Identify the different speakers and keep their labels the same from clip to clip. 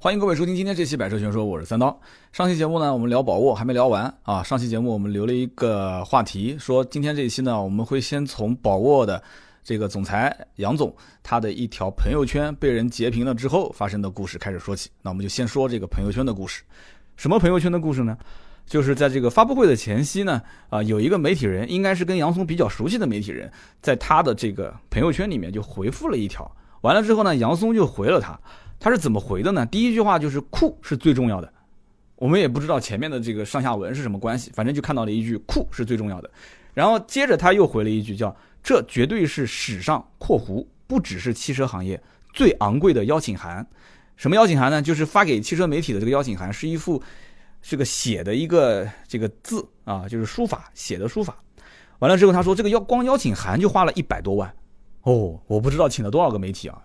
Speaker 1: 欢迎各位收听今天这期《百车全说》，我是三刀。上期节目呢，我们聊宝沃还没聊完啊。上期节目我们留了一个话题，说今天这一期呢，我们会先从宝沃的这个总裁杨总他的一条朋友圈被人截屏了之后发生的故事开始说起。那我们就先说这个朋友圈的故事。什么朋友圈的故事呢？就是在这个发布会的前夕呢，啊，有一个媒体人，应该是跟杨松比较熟悉的媒体人，在他的这个朋友圈里面就回复了一条。完了之后呢，杨松就回了他。他是怎么回的呢？第一句话就是酷是最重要的，我们也不知道前面的这个上下文是什么关系，反正就看到了一句酷是最重要的。然后接着他又回了一句叫这绝对是史上（括弧不只是汽车行业）最昂贵的邀请函。什么邀请函呢？就是发给汽车媒体的这个邀请函，是一副这个写的一个这个字啊，就是书法写的书法。完了之后他说这个邀光邀请函就花了一百多万哦，我不知道请了多少个媒体啊。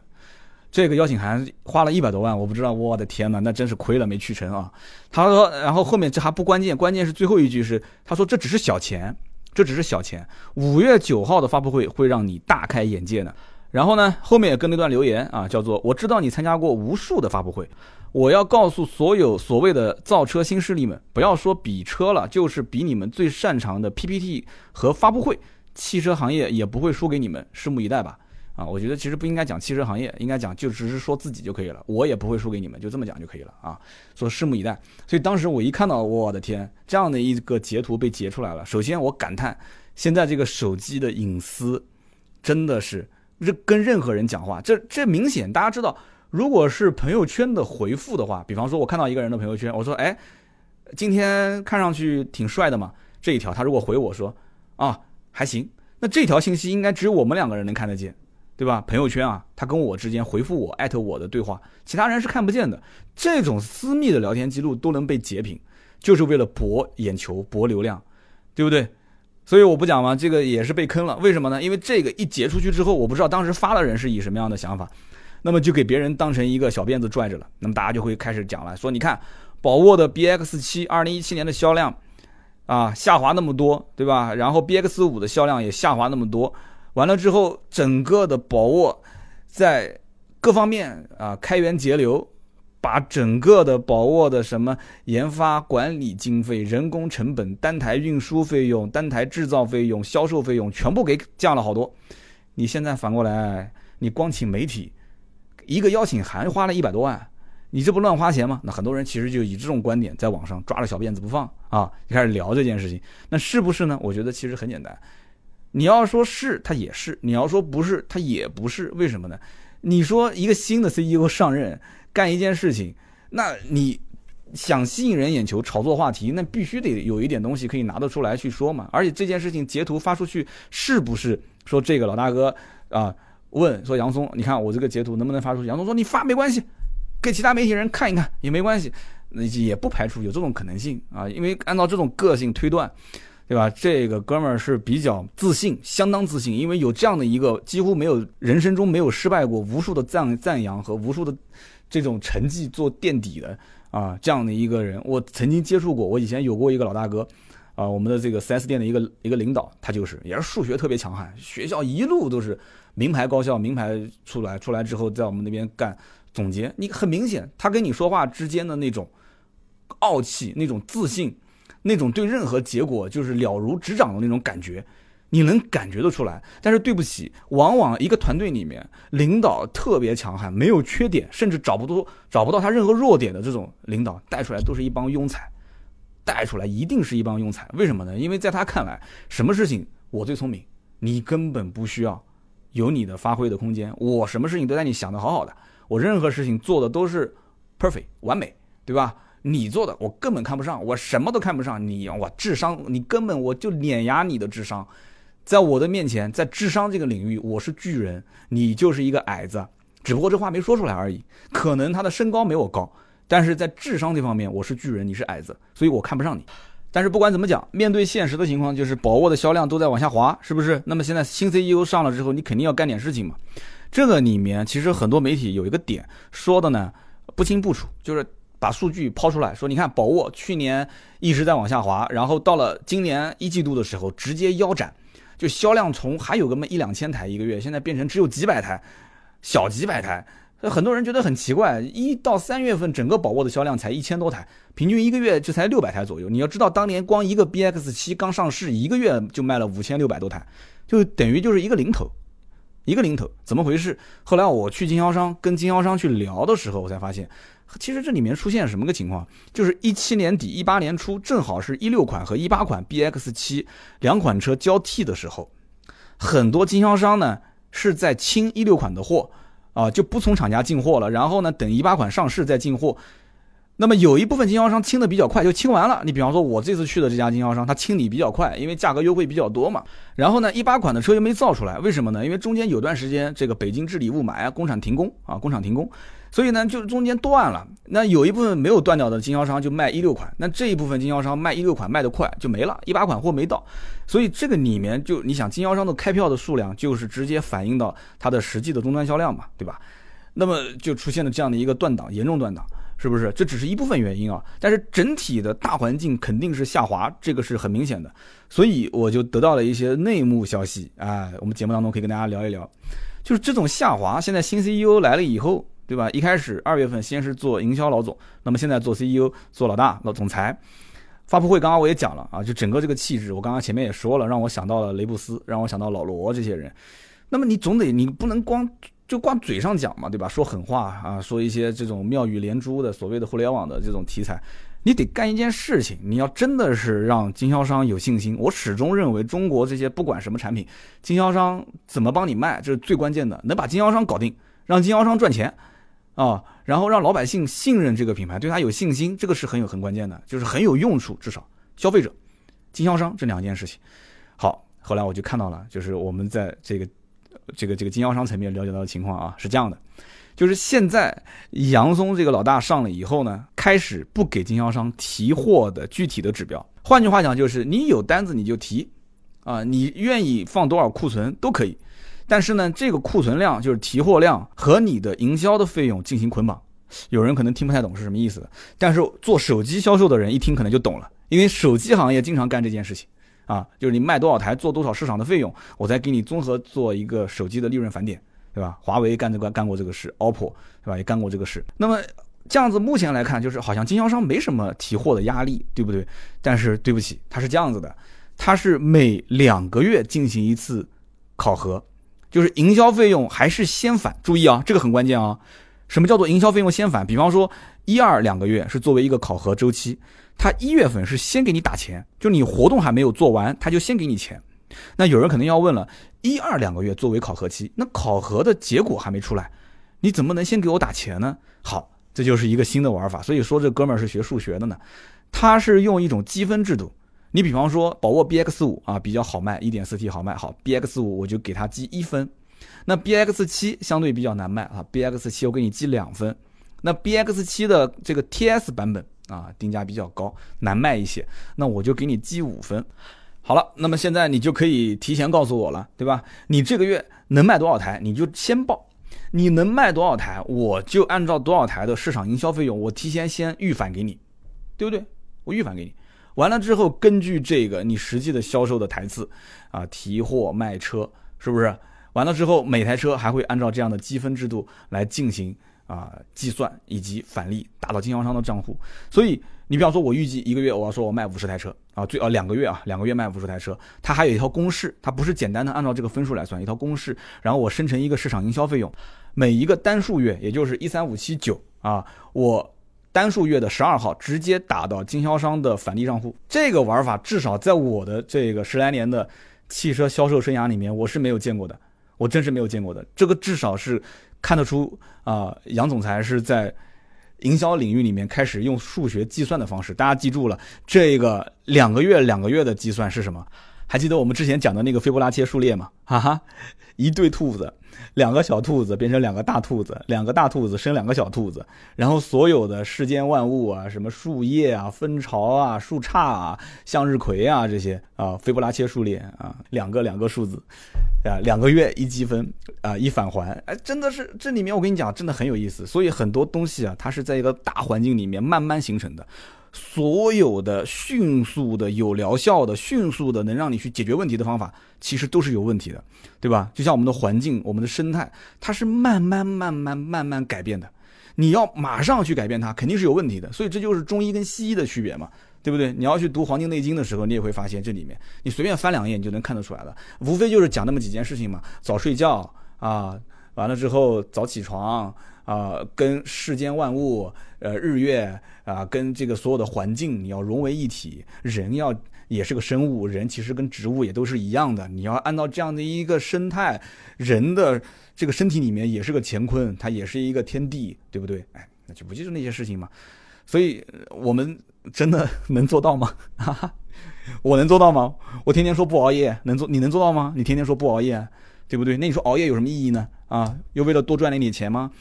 Speaker 1: 这个邀请函花了一百多万，我不知道，我的天哪，那真是亏了没去成啊！他说，然后后面这还不关键，关键是最后一句是，他说这只是小钱，这只是小钱。五月九号的发布会会让你大开眼界呢。然后呢，后面也跟了一段留言啊，叫做我知道你参加过无数的发布会，我要告诉所有所谓的造车新势力们，不要说比车了，就是比你们最擅长的 PPT 和发布会，汽车行业也不会输给你们，拭目以待吧。啊，我觉得其实不应该讲汽车行业，应该讲就只是说自己就可以了。我也不会输给你们，就这么讲就可以了啊。说拭目以待。所以当时我一看到，我的天，这样的一个截图被截出来了。首先我感叹，现在这个手机的隐私真的是任跟任何人讲话，这这明显大家知道，如果是朋友圈的回复的话，比方说我看到一个人的朋友圈，我说哎，今天看上去挺帅的嘛，这一条他如果回我说啊还行，那这条信息应该只有我们两个人能看得见。对吧？朋友圈啊，他跟我之间回复我艾特我的对话，其他人是看不见的。这种私密的聊天记录都能被截屏，就是为了博眼球、博流量，对不对？所以我不讲嘛，这个也是被坑了。为什么呢？因为这个一截出去之后，我不知道当时发的人是以什么样的想法，那么就给别人当成一个小辫子拽着了。那么大家就会开始讲了，说你看宝沃的 BX 七二零一七年的销量啊下滑那么多，对吧？然后 BX 五的销量也下滑那么多。完了之后，整个的宝沃在各方面啊开源节流，把整个的宝沃的什么研发管理经费、人工成本、单台运输费用、单台制造费用、销售费用全部给降了好多。你现在反过来，你光请媒体一个邀请函花了一百多万，你这不乱花钱吗？那很多人其实就以这种观点在网上抓着小辫子不放啊，就开始聊这件事情。那是不是呢？我觉得其实很简单。你要说是，他也是；你要说不是，他也不是。为什么呢？你说一个新的 CEO 上任干一件事情，那你想吸引人眼球、炒作话题，那必须得有一点东西可以拿得出来去说嘛。而且这件事情截图发出去，是不是说这个老大哥啊问说杨松，你看我这个截图能不能发出去？杨松说你发没关系，给其他媒体人看一看也没关系，那也不排除有这种可能性啊。因为按照这种个性推断。对吧？这个哥们儿是比较自信，相当自信，因为有这样的一个几乎没有人生中没有失败过，无数的赞赞扬和无数的这种成绩做垫底的啊，这样的一个人，我曾经接触过。我以前有过一个老大哥，啊，我们的这个 4S 店的一个一个领导，他就是也是数学特别强悍，学校一路都是名牌高校，名牌出来，出来之后在我们那边干总结。你很明显，他跟你说话之间的那种傲气，那种自信。那种对任何结果就是了如指掌的那种感觉，你能感觉得出来。但是对不起，往往一个团队里面，领导特别强悍，没有缺点，甚至找不到找不到他任何弱点的这种领导，带出来都是一帮庸才，带出来一定是一帮庸才。为什么呢？因为在他看来，什么事情我最聪明，你根本不需要有你的发挥的空间。我什么事情都在你想的好好的，我任何事情做的都是 perfect 完美，对吧？你做的我根本看不上，我什么都看不上你，我智商你根本我就碾压你的智商，在我的面前，在智商这个领域我是巨人，你就是一个矮子，只不过这话没说出来而已。可能他的身高没我高，但是在智商这方面我是巨人，你是矮子，所以我看不上你。但是不管怎么讲，面对现实的情况，就是宝沃的销量都在往下滑，是不是？那么现在新 CEO 上了之后，你肯定要干点事情嘛。这个里面其实很多媒体有一个点说的呢不清不楚，就是。把数据抛出来说，你看宝沃去年一直在往下滑，然后到了今年一季度的时候直接腰斩，就销量从还有个么一两千台一个月，现在变成只有几百台，小几百台，很多人觉得很奇怪，一到三月份整个宝沃的销量才一千多台，平均一个月就才六百台左右。你要知道，当年光一个 BX 七刚上市，一个月就卖了五千六百多台，就等于就是一个零头，一个零头，怎么回事？后来我去经销商跟经销商去聊的时候，我才发现，其实这里面出现什么个情况？就是一七年底、一八年初，正好是一六款和一八款 BX 七两款车交替的时候，很多经销商呢是在清一六款的货。啊，就不从厂家进货了，然后呢，等一八款上市再进货。那么有一部分经销商清的比较快，就清完了。你比方说，我这次去的这家经销商，他清理比较快，因为价格优惠比较多嘛。然后呢，一八款的车又没造出来，为什么呢？因为中间有段时间这个北京治理雾霾啊，工厂停工啊，工厂停工。所以呢，就中间断了。那有一部分没有断掉的经销商就卖一六款，那这一部分经销商卖一六款卖得快就没了，一八款货没到。所以这个里面就你想，经销商的开票的数量就是直接反映到它的实际的终端销量嘛，对吧？那么就出现了这样的一个断档，严重断档，是不是？这只是一部分原因啊，但是整体的大环境肯定是下滑，这个是很明显的。所以我就得到了一些内幕消息啊，我们节目当中可以跟大家聊一聊，就是这种下滑，现在新 CEO 来了以后。对吧？一开始二月份先是做营销老总，那么现在做 CEO 做老大老总裁。发布会刚刚我也讲了啊，就整个这个气质，我刚刚前面也说了，让我想到了雷布斯，让我想到老罗这些人。那么你总得你不能光就光嘴上讲嘛，对吧？说狠话啊，说一些这种妙语连珠的所谓的互联网的这种题材，你得干一件事情，你要真的是让经销商有信心。我始终认为中国这些不管什么产品，经销商怎么帮你卖，这是最关键的，能把经销商搞定，让经销商赚钱。啊，然后让老百姓信任这个品牌，对他有信心，这个是很有很关键的，就是很有用处。至少消费者、经销商这两件事情。好，后来我就看到了，就是我们在这个这个这个经销商层面了解到的情况啊，是这样的，就是现在杨松这个老大上了以后呢，开始不给经销商提货的具体的指标。换句话讲，就是你有单子你就提，啊，你愿意放多少库存都可以。但是呢，这个库存量就是提货量和你的营销的费用进行捆绑。有人可能听不太懂是什么意思，但是做手机销售的人一听可能就懂了，因为手机行业经常干这件事情啊，就是你卖多少台做多少市场的费用，我再给你综合做一个手机的利润返点，对吧？华为干这个干过这个事，OPPO 对吧？也干过这个事。那么这样子目前来看，就是好像经销商没什么提货的压力，对不对？但是对不起，它是这样子的，它是每两个月进行一次考核。就是营销费用还是先返，注意啊，这个很关键啊。什么叫做营销费用先返？比方说一二两个月是作为一个考核周期，他一月份是先给你打钱，就你活动还没有做完，他就先给你钱。那有人可能要问了，一二两个月作为考核期，那考核的结果还没出来，你怎么能先给我打钱呢？好，这就是一个新的玩法。所以说这哥们儿是学数学的呢，他是用一种积分制度。你比方说宝沃 BX 五啊比较好卖，一点四 T 好卖，好 BX 五我就给他积一分，那 BX 七相对比较难卖啊，BX 七我给你积两分，那 BX 七的这个 TS 版本啊定价比较高，难卖一些，那我就给你积五分。好了，那么现在你就可以提前告诉我了，对吧？你这个月能卖多少台，你就先报，你能卖多少台，我就按照多少台的市场营销费用，我提前先预返给你，对不对？我预返给你。完了之后，根据这个你实际的销售的台次，啊，提货卖车，是不是？完了之后，每台车还会按照这样的积分制度来进行啊计算以及返利，打到经销商的账户。所以，你比方说，我预计一个月我要说我卖五十台车啊，最啊两个月啊，两个月卖五十台车，它还有一套公式，它不是简单的按照这个分数来算，一套公式，然后我生成一个市场营销费用，每一个单数月，也就是一三五七九啊，我。单数月的十二号直接打到经销商的返利账户，这个玩法至少在我的这个十来年的汽车销售生涯里面，我是没有见过的，我真是没有见过的。这个至少是看得出啊，杨总裁是在营销领域里面开始用数学计算的方式。大家记住了，这个两个月两个月的计算是什么？还记得我们之前讲的那个斐波拉切数列吗？哈哈，一对兔子，两个小兔子变成两个大兔子，两个大兔子生两个小兔子，然后所有的世间万物啊，什么树叶啊、蜂巢啊、树杈啊、向日葵啊这些啊，斐波拉切数列啊，两个两个数字，啊，两个月一积分啊，一返还，哎，真的是这里面我跟你讲，真的很有意思。所以很多东西啊，它是在一个大环境里面慢慢形成的。所有的迅速的、有疗效的、迅速的能让你去解决问题的方法，其实都是有问题的，对吧？就像我们的环境、我们的生态，它是慢慢、慢慢、慢慢改变的。你要马上去改变它，肯定是有问题的。所以这就是中医跟西医的区别嘛，对不对？你要去读《黄帝内经》的时候，你也会发现这里面，你随便翻两页，你就能看得出来了。无非就是讲那么几件事情嘛：早睡觉啊，完了之后早起床啊，跟世间万物、呃日月啊，跟这个所有的环境你要融为一体。人要也是个生物，人其实跟植物也都是一样的。你要按照这样的一个生态，人的。这个身体里面也是个乾坤，它也是一个天地，对不对？哎，那就不就是那些事情吗？所以我们真的能做到吗？哈哈，我能做到吗？我天天说不熬夜，能做？你能做到吗？你天天说不熬夜，对不对？那你说熬夜有什么意义呢？啊，又为了多赚那点钱吗？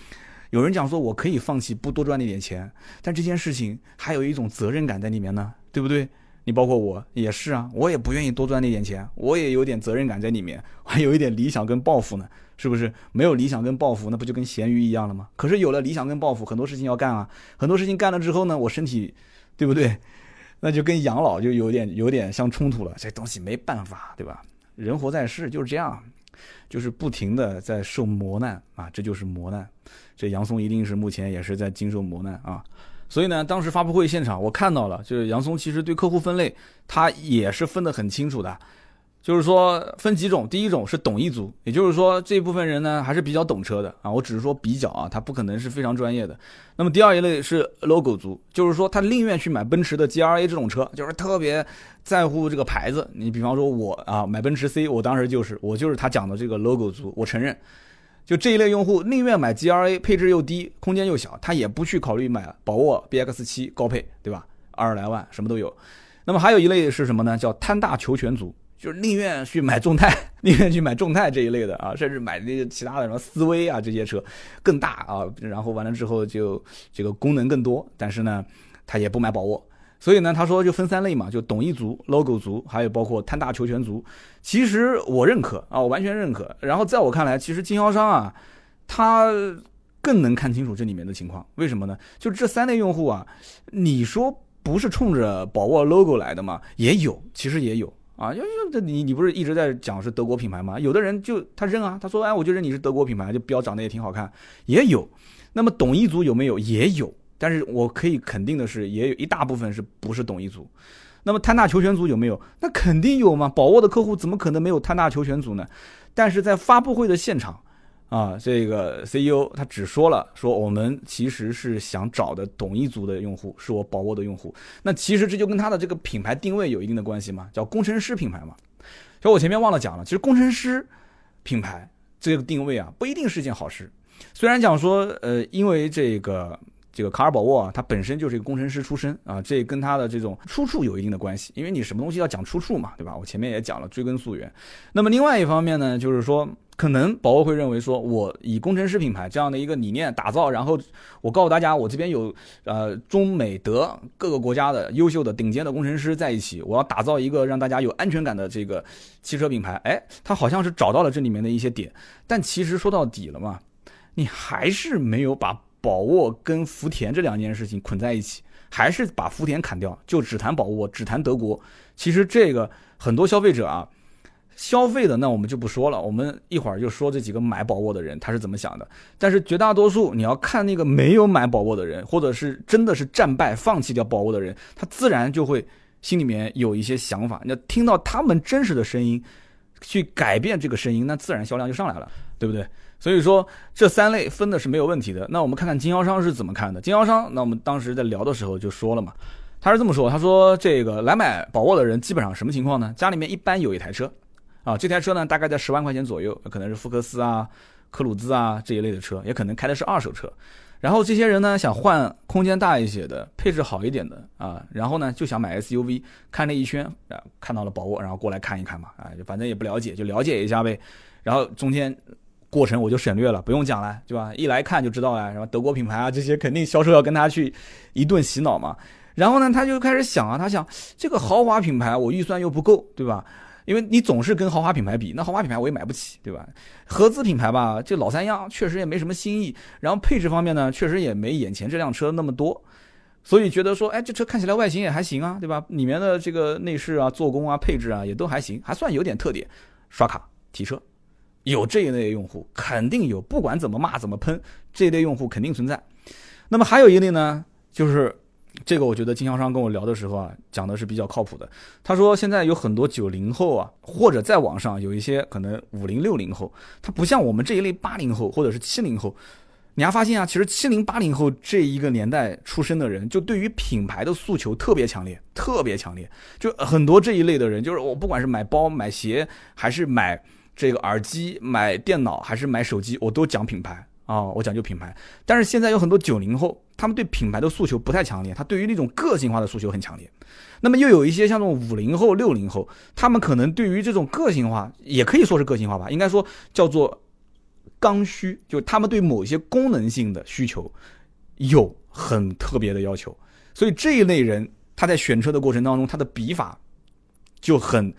Speaker 1: 有人讲说我可以放弃不多赚那点钱，但这件事情还有一种责任感在里面呢，对不对？你包括我也是啊，我也不愿意多赚那点钱，我也有点责任感在里面，还有一点理想跟抱负呢。是不是没有理想跟抱负，那不就跟咸鱼一样了吗？可是有了理想跟抱负，很多事情要干啊，很多事情干了之后呢，我身体，对不对？那就跟养老就有点有点相冲突了。这东西没办法，对吧？人活在世就是这样，就是不停的在受磨难啊，这就是磨难。这杨松一定是目前也是在经受磨难啊。所以呢，当时发布会现场我看到了，就是杨松其实对客户分类，他也是分得很清楚的。就是说分几种，第一种是懂一族，也就是说这部分人呢还是比较懂车的啊，我只是说比较啊，他不可能是非常专业的。那么第二一类是 logo 族，就是说他宁愿去买奔驰的 G R A 这种车，就是特别在乎这个牌子。你比方说我啊买奔驰 C，我当时就是我就是他讲的这个 logo 族，我承认，就这一类用户宁愿买 G R A，配置又低，空间又小，他也不去考虑买宝沃 B X 七高配，对吧？二十来万什么都有。那么还有一类是什么呢？叫贪大求全族。就是宁愿去买众泰，宁愿去买众泰这一类的啊，甚至买那个其他的什么思威啊这些车更大啊，然后完了之后就这个功能更多，但是呢，他也不买宝沃。所以呢，他说就分三类嘛，就懂一族、logo 族，还有包括贪大求全族。其实我认可啊，我完全认可。然后在我看来，其实经销商啊，他更能看清楚这里面的情况。为什么呢？就这三类用户啊，你说不是冲着宝沃 logo 来的吗？也有，其实也有。啊，因为这你你不是一直在讲是德国品牌吗？有的人就他认啊，他说哎，我就认你是德国品牌，就标长得也挺好看，也有。那么懂一族有没有？也有。但是我可以肯定的是，也有一大部分是不是懂一族。那么贪大求全族有没有？那肯定有嘛。宝沃的客户怎么可能没有贪大求全族呢？但是在发布会的现场。啊，这个 CEO 他只说了说我们其实是想找的懂一族的用户，是我宝沃的用户。那其实这就跟他的这个品牌定位有一定的关系嘛，叫工程师品牌嘛。所以我前面忘了讲了，其实工程师品牌这个定位啊，不一定是件好事。虽然讲说，呃，因为这个这个卡尔宝沃啊，他本身就是一个工程师出身啊，这跟他的这种出处有一定的关系。因为你什么东西要讲出处嘛，对吧？我前面也讲了追根溯源。那么另外一方面呢，就是说。可能宝沃会认为说，我以工程师品牌这样的一个理念打造，然后我告诉大家，我这边有呃中美德各个国家的优秀的顶尖的工程师在一起，我要打造一个让大家有安全感的这个汽车品牌。哎，他好像是找到了这里面的一些点，但其实说到底了嘛，你还是没有把宝沃跟福田这两件事情捆在一起，还是把福田砍掉，就只谈宝沃，只谈德国。其实这个很多消费者啊。消费的那我们就不说了，我们一会儿就说这几个买宝沃的人他是怎么想的。但是绝大多数你要看那个没有买宝沃的人，或者是真的是战败放弃掉宝沃的人，他自然就会心里面有一些想法。那听到他们真实的声音，去改变这个声音，那自然销量就上来了，对不对？所以说这三类分的是没有问题的。那我们看看经销商是怎么看的。经销商，那我们当时在聊的时候就说了嘛，他是这么说，他说这个来买宝沃的人基本上什么情况呢？家里面一般有一台车。啊，这台车呢，大概在十万块钱左右，可能是福克斯啊、科鲁兹啊这一类的车，也可能开的是二手车。然后这些人呢，想换空间大一些的、配置好一点的啊，然后呢就想买 SUV，看了一圈啊，看到了宝沃，然后过来看一看嘛，啊，反正也不了解，就了解一下呗。然后中间过程我就省略了，不用讲了，对吧？一来看就知道了，什么德国品牌啊这些，肯定销售要跟他去一顿洗脑嘛。然后呢，他就开始想啊，他想这个豪华品牌我预算又不够，对吧？因为你总是跟豪华品牌比，那豪华品牌我也买不起，对吧？合资品牌吧，就老三样，确实也没什么新意。然后配置方面呢，确实也没眼前这辆车那么多。所以觉得说，哎，这车看起来外形也还行啊，对吧？里面的这个内饰啊、做工啊、配置啊也都还行，还算有点特点。刷卡提车，有这一类用户肯定有，不管怎么骂怎么喷，这一类用户肯定存在。那么还有一类呢，就是这个我觉得经销商跟我聊的时候啊，讲的是比较靠谱的。他说现在有很多九零后啊，或者在网上有一些可能五零六零后，他不像我们这一类八零后或者是七零后。你还发现啊，其实七零八零后这一个年代出生的人，就对于品牌的诉求特别强烈，特别强烈。就很多这一类的人，就是我不管是买包、买鞋，还是买这个耳机、买电脑，还是买手机，我都讲品牌啊，我讲究品牌。但是现在有很多九零后，他们对品牌的诉求不太强烈，他对于那种个性化的诉求很强烈。那么又有一些像这种五零后、六零后，他们可能对于这种个性化，也可以说是个性化吧，应该说叫做。刚需就他们对某些功能性的需求有很特别的要求，所以这一类人他在选车的过程当中，他的笔法就很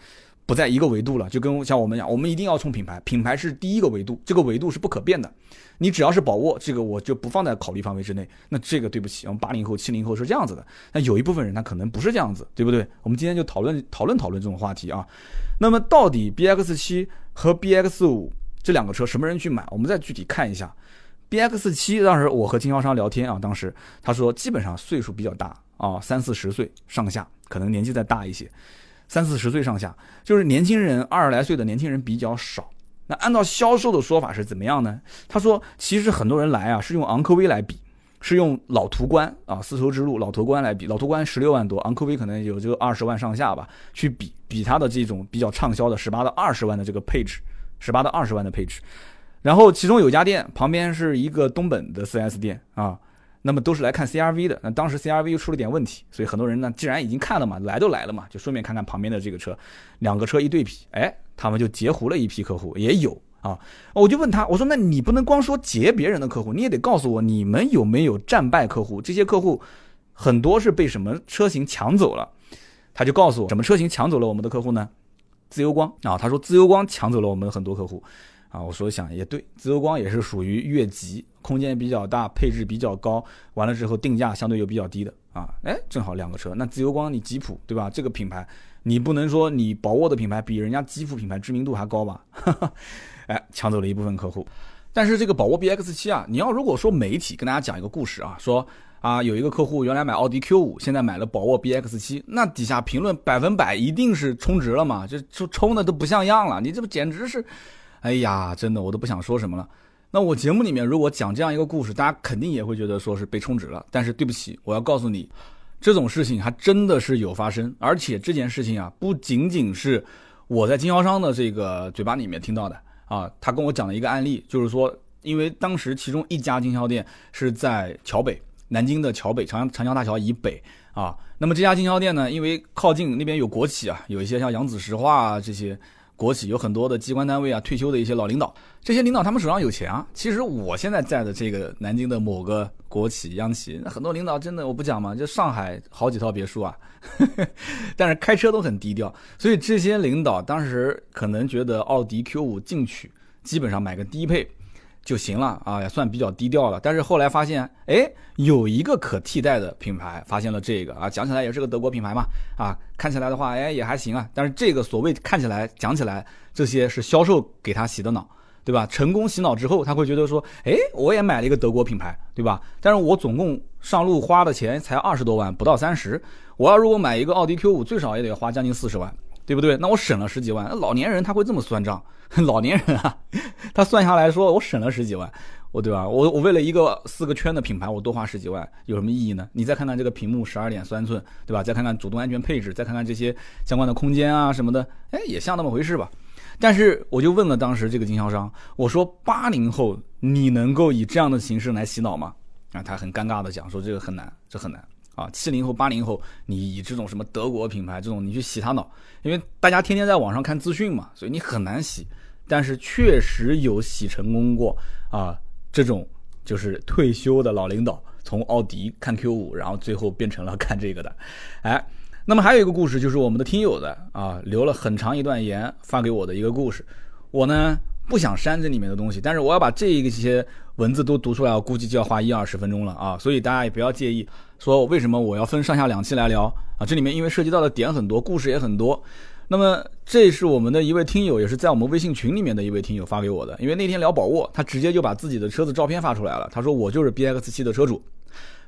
Speaker 1: 不在一个维度了。就跟像我们讲，我们一定要冲品牌，品牌是第一个维度，这个维度是不可变的。你只要是宝沃，这个我就不放在考虑范围之内。那这个对不起，我们八零后、七零后是这样子的。那有一部分人他可能不是这样子，对不对？我们今天就讨论讨论讨论这种话题啊。那么到底 B X 七和 B X 五？这两个车什么人去买？我们再具体看一下。B X 七当时我和经销商聊天啊，当时他说基本上岁数比较大啊，三四十岁上下，可能年纪再大一些，三四十岁上下，就是年轻人二十来岁的年轻人比较少。那按照销售的说法是怎么样呢？他说其实很多人来啊是用昂科威来比，是用老途观啊丝绸之路老途观来比，老途观十六万多，昂科威可能有这个二十万上下吧，去比比它的这种比较畅销的十八到二十万的这个配置。十八到二十万的配置，然后其中有家店旁边是一个东本的 4S 店啊，那么都是来看 CRV 的。那当时 CRV 又出了点问题，所以很多人呢，既然已经看了嘛，来都来了嘛，就顺便看看旁边的这个车，两个车一对比，哎，他们就截胡了一批客户，也有啊。我就问他，我说那你不能光说截别人的客户，你也得告诉我你们有没有战败客户？这些客户很多是被什么车型抢走了？他就告诉我，什么车型抢走了我们的客户呢？自由光啊，他说自由光抢走了我们很多客户，啊，我说想也对，自由光也是属于越级，空间比较大，配置比较高，完了之后定价相对又比较低的啊，哎，正好两个车，那自由光你吉普对吧？这个品牌你不能说你宝沃的品牌比人家吉普品牌知名度还高吧？哎，抢走了一部分客户，但是这个宝沃 BX 七啊，你要如果说媒体跟大家讲一个故事啊，说。啊，有一个客户原来买奥迪 Q 五，现在买了宝沃 BX 七，那底下评论百分百一定是充值了嘛？这充充的都不像样了，你这不简直是，哎呀，真的我都不想说什么了。那我节目里面如果讲这样一个故事，大家肯定也会觉得说是被充值了。但是对不起，我要告诉你，这种事情还真的是有发生，而且这件事情啊，不仅仅是我在经销商的这个嘴巴里面听到的啊，他跟我讲了一个案例，就是说，因为当时其中一家经销店是在桥北。南京的桥北长江长江大桥以北啊，那么这家经销店呢，因为靠近那边有国企啊，有一些像扬子石化啊这些国企，有很多的机关单位啊，退休的一些老领导，这些领导他们手上有钱啊。其实我现在在的这个南京的某个国企央企，很多领导真的我不讲嘛，就上海好几套别墅啊，但是开车都很低调，所以这些领导当时可能觉得奥迪 Q 五进取，基本上买个低配。就行了啊，也算比较低调了。但是后来发现，哎，有一个可替代的品牌，发现了这个啊，讲起来也是个德国品牌嘛，啊，看起来的话，哎，也还行啊。但是这个所谓看起来、讲起来，这些是销售给他洗的脑，对吧？成功洗脑之后，他会觉得说，哎，我也买了一个德国品牌，对吧？但是我总共上路花的钱才二十多万，不到三十。我要如果买一个奥迪 Q 五，最少也得花将近四十万。对不对？那我省了十几万。老年人他会这么算账，老年人啊，他算下来说我省了十几万，我对吧？我我为了一个四个圈的品牌，我多花十几万，有什么意义呢？你再看看这个屏幕十二点三寸，对吧？再看看主动安全配置，再看看这些相关的空间啊什么的，哎，也像那么回事吧。但是我就问了当时这个经销商，我说八零后你能够以这样的形式来洗脑吗？啊，他很尴尬的讲说这个很难，这很难。啊，七零后、八零后，你以这种什么德国品牌这种，你去洗他脑，因为大家天天在网上看资讯嘛，所以你很难洗。但是确实有洗成功过啊，这种就是退休的老领导从奥迪看 Q 五，然后最后变成了看这个的。哎，那么还有一个故事，就是我们的听友的啊，留了很长一段言发给我的一个故事。我呢不想删这里面的东西，但是我要把这一些文字都读出来，我估计就要花一二十分钟了啊！所以大家也不要介意，说为什么我要分上下两期来聊啊？这里面因为涉及到的点很多，故事也很多。那么这是我们的一位听友，也是在我们微信群里面的一位听友发给我的，因为那天聊宝沃，他直接就把自己的车子照片发出来了，他说我就是 B X 七的车主。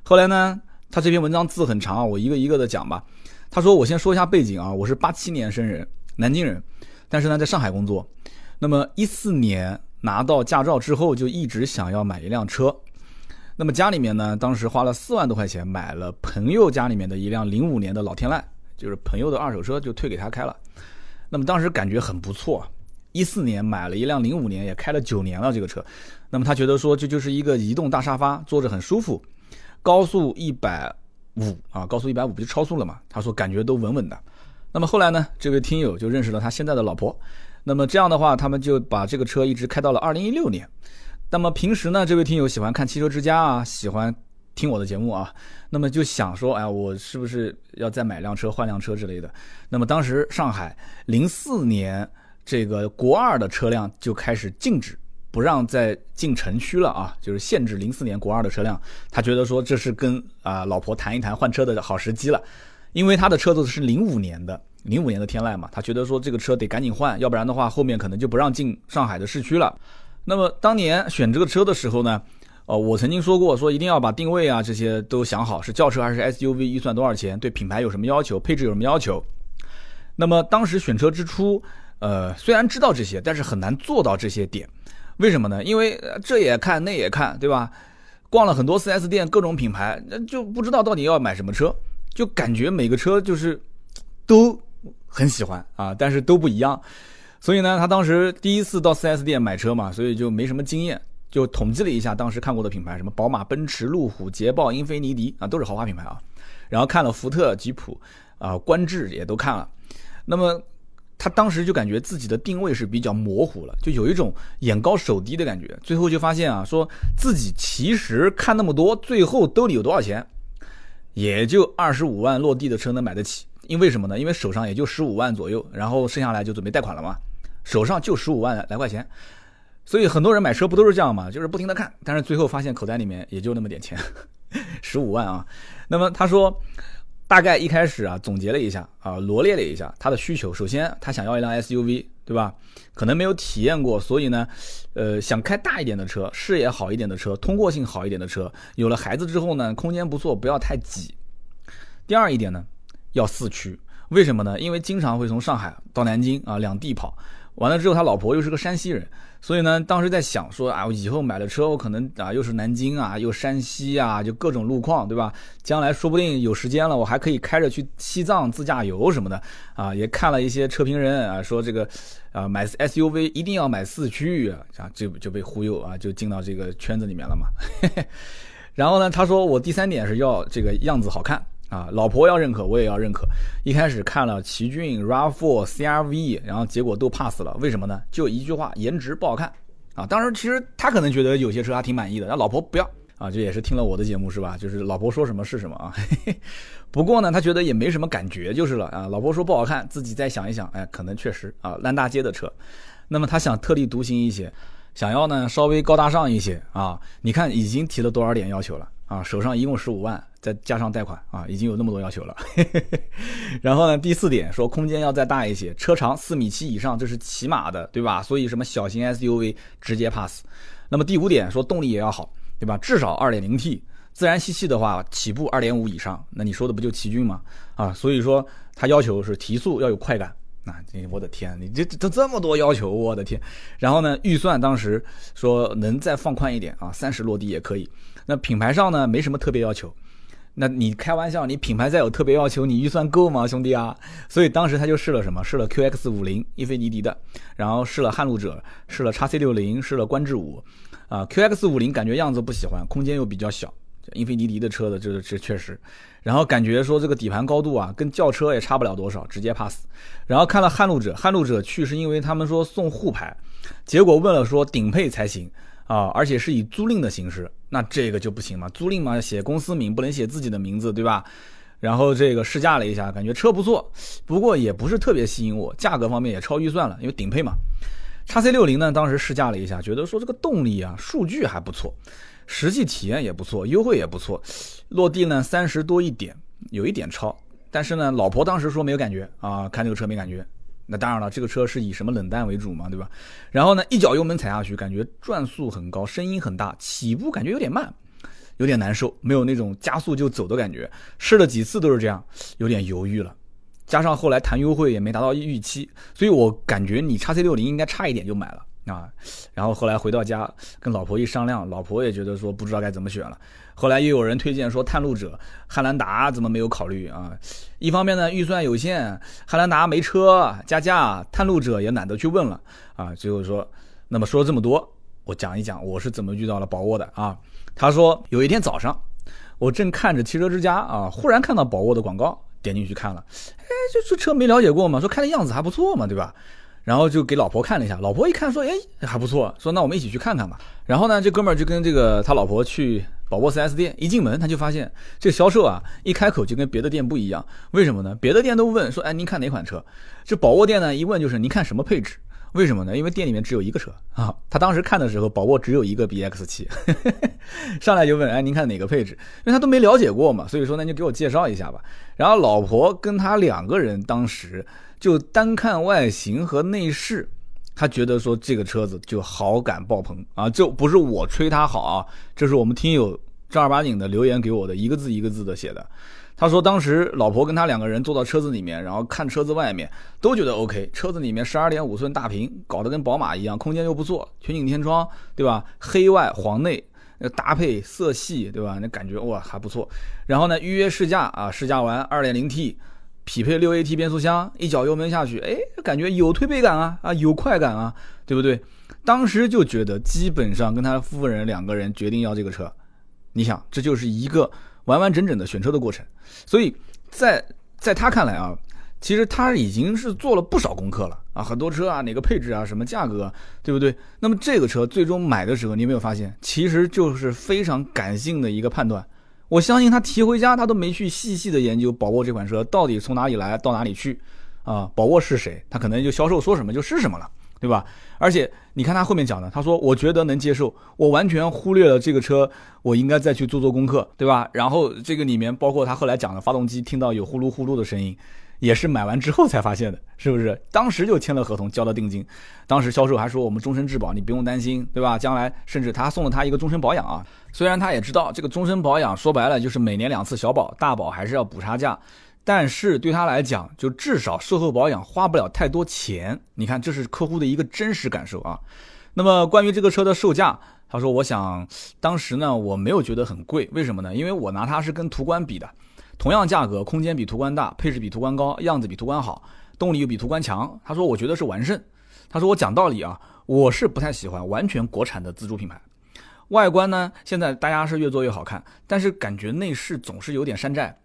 Speaker 1: 后来呢，他这篇文章字很长啊，我一个一个的讲吧。他说我先说一下背景啊，我是八七年生人，南京人，但是呢在上海工作。那么一四年拿到驾照之后，就一直想要买一辆车。那么家里面呢，当时花了四万多块钱买了朋友家里面的一辆零五年的老天籁，就是朋友的二手车，就退给他开了。那么当时感觉很不错，一四年买了一辆零五年，也开了九年了这个车。那么他觉得说这就是一个移动大沙发，坐着很舒服。高速一百五啊，高速一百五不就超速了嘛？他说感觉都稳稳的。那么后来呢，这位听友就认识了他现在的老婆。那么这样的话，他们就把这个车一直开到了二零一六年。那么平时呢，这位听友喜欢看汽车之家啊，喜欢听我的节目啊，那么就想说，哎，我是不是要再买辆车、换辆车之类的？那么当时上海零四年这个国二的车辆就开始禁止，不让再进城区了啊，就是限制零四年国二的车辆。他觉得说这是跟啊老婆谈一谈换车的好时机了，因为他的车子是零五年的。零五年的天籁嘛，他觉得说这个车得赶紧换，要不然的话后面可能就不让进上海的市区了。那么当年选这个车的时候呢，呃，我曾经说过，说一定要把定位啊这些都想好，是轿车还是 SUV，预算多少钱，对品牌有什么要求，配置有什么要求。那么当时选车之初，呃，虽然知道这些，但是很难做到这些点。为什么呢？因为这也看那也看，对吧？逛了很多 4S 店，各种品牌，那就不知道到底要买什么车，就感觉每个车就是都。很喜欢啊，但是都不一样，所以呢，他当时第一次到 4S 店买车嘛，所以就没什么经验，就统计了一下当时看过的品牌，什么宝马、奔驰、路虎、捷豹、英菲尼迪啊，都是豪华品牌啊。然后看了福特、吉普啊、观致也都看了。那么他当时就感觉自己的定位是比较模糊了，就有一种眼高手低的感觉。最后就发现啊，说自己其实看那么多，最后兜里有多少钱，也就二十五万落地的车能买得起。因为什么呢？因为手上也就十五万左右，然后剩下来就准备贷款了嘛。手上就十五万来块钱，所以很多人买车不都是这样嘛？就是不停的看，但是最后发现口袋里面也就那么点钱，十五万啊。那么他说，大概一开始啊，总结了一下啊，罗列了一下他的需求。首先，他想要一辆 SUV，对吧？可能没有体验过，所以呢，呃，想开大一点的车，视野好一点的车，通过性好一点的车。有了孩子之后呢，空间不错，不要太挤。第二一点呢。要四驱，为什么呢？因为经常会从上海到南京啊，两地跑完了之后，他老婆又是个山西人，所以呢，当时在想说啊，我以后买了车，我可能啊，又是南京啊，又山西啊，就各种路况，对吧？将来说不定有时间了，我还可以开着去西藏自驾游什么的啊。也看了一些车评人啊，说这个啊，买 SUV 一定要买四驱啊，就就被忽悠啊，就进到这个圈子里面了嘛。然后呢，他说我第三点是要这个样子好看。啊，老婆要认可，我也要认可。一开始看了奇骏、RAV4、CRV，然后结果都 pass 了。为什么呢？就一句话，颜值不好看。啊，当时其实他可能觉得有些车还挺满意的，那老婆不要啊，这也是听了我的节目是吧？就是老婆说什么是什么啊。不过呢，他觉得也没什么感觉就是了啊。老婆说不好看，自己再想一想，哎，可能确实啊，烂大街的车。那么他想特立独行一些，想要呢稍微高大上一些啊。你看已经提了多少点要求了啊？手上一共十五万。再加上贷款啊，已经有那么多要求了。然后呢，第四点说空间要再大一些，车长四米七以上，这是起码的，对吧？所以什么小型 SUV 直接 pass。那么第五点说动力也要好，对吧？至少二点零 T，自然吸气的话起步二点五以上。那你说的不就奇骏吗？啊，所以说他要求是提速要有快感。那这我的天，你这都这么多要求，我的天。然后呢，预算当时说能再放宽一点啊，三十落地也可以。那品牌上呢没什么特别要求。那你开玩笑，你品牌再有特别要求，你预算够吗，兄弟啊？所以当时他就试了什么？试了 QX 五零，英菲尼迪的，然后试了撼路者，试了叉 C 六零，试了观致五，啊，QX 五零感觉样子不喜欢，空间又比较小，英菲尼迪的车的这这确实，然后感觉说这个底盘高度啊，跟轿车也差不了多少，直接 pass。然后看了撼路者，撼路者去是因为他们说送沪牌，结果问了说顶配才行。啊，而且是以租赁的形式，那这个就不行嘛？租赁嘛，写公司名不能写自己的名字，对吧？然后这个试驾了一下，感觉车不错，不过也不是特别吸引我，价格方面也超预算了，因为顶配嘛。叉 C 六零呢，当时试驾了一下，觉得说这个动力啊，数据还不错，实际体验也不错，优惠也不错，落地呢三十多一点，有一点超。但是呢，老婆当时说没有感觉啊，看这个车没感觉。那当然了，这个车是以什么冷淡为主嘛，对吧？然后呢，一脚油门踩下去，感觉转速很高，声音很大，起步感觉有点慢，有点难受，没有那种加速就走的感觉。试了几次都是这样，有点犹豫了。加上后来谈优惠也没达到预期，所以我感觉你叉 C 六零应该差一点就买了啊。然后后来回到家跟老婆一商量，老婆也觉得说不知道该怎么选了。后来又有人推荐说探路者、汉兰达怎么没有考虑啊？一方面呢预算有限，汉兰达没车加价，探路者也懒得去问了啊。最后说，那么说这么多，我讲一讲我是怎么遇到了宝沃的啊。他说有一天早上，我正看着汽车之家啊，忽然看到宝沃的广告，点进去看了，哎，这这车没了解过嘛，说看的样子还不错嘛，对吧？然后就给老婆看了一下，老婆一看说，哎，还不错，说那我们一起去看看吧。然后呢，这哥们儿就跟这个他老婆去。宝沃 4S 店一进门，他就发现这销售啊，一开口就跟别的店不一样。为什么呢？别的店都问说：“哎，您看哪款车？”这宝沃店呢，一问就是：“您看什么配置？”为什么呢？因为店里面只有一个车啊。他当时看的时候，宝沃只有一个 BX7，上来就问：“哎，您看哪个配置？”因为他都没了解过嘛，所以说那就给我介绍一下吧。然后老婆跟他两个人当时就单看外形和内饰。他觉得说这个车子就好感爆棚啊，就不是我吹他好啊，这是我们听友正儿八经的留言给我的，一个字一个字的写的。他说当时老婆跟他两个人坐到车子里面，然后看车子外面都觉得 OK，车子里面十二点五寸大屏，搞得跟宝马一样，空间又不错，全景天窗，对吧？黑外黄内，那搭配色系，对吧？那感觉哇还不错。然后呢，预约试驾啊，试驾完二点零 T。匹配六 AT 变速箱，一脚油门下去，哎，感觉有推背感啊，啊，有快感啊，对不对？当时就觉得，基本上跟他夫人两个人决定要这个车。你想，这就是一个完完整整的选车的过程。所以在在他看来啊，其实他已经是做了不少功课了啊，很多车啊，哪个配置啊，什么价格，对不对？那么这个车最终买的时候，你有没有发现，其实就是非常感性的一个判断。我相信他提回家，他都没去细细的研究宝沃这款车到底从哪里来到哪里去，啊，宝沃是谁？他可能就销售说什么就是什么了，对吧？而且你看他后面讲的，他说我觉得能接受，我完全忽略了这个车，我应该再去做做功课，对吧？然后这个里面包括他后来讲的发动机听到有呼噜呼噜的声音。也是买完之后才发现的，是不是？当时就签了合同，交了定金。当时销售还说我们终身质保，你不用担心，对吧？将来甚至他送了他一个终身保养啊。虽然他也知道这个终身保养说白了就是每年两次小保，大保还是要补差价，但是对他来讲，就至少售后保养花不了太多钱。你看，这是客户的一个真实感受啊。那么关于这个车的售价，他说，我想当时呢我没有觉得很贵，为什么呢？因为我拿它是跟途观比的。同样价格，空间比途观大，配置比途观高，样子比途观好，动力又比途观强。他说：“我觉得是完胜。”他说：“我讲道理啊，我是不太喜欢完全国产的自主品牌。外观呢，现在大家是越做越好看，但是感觉内饰总是有点山寨。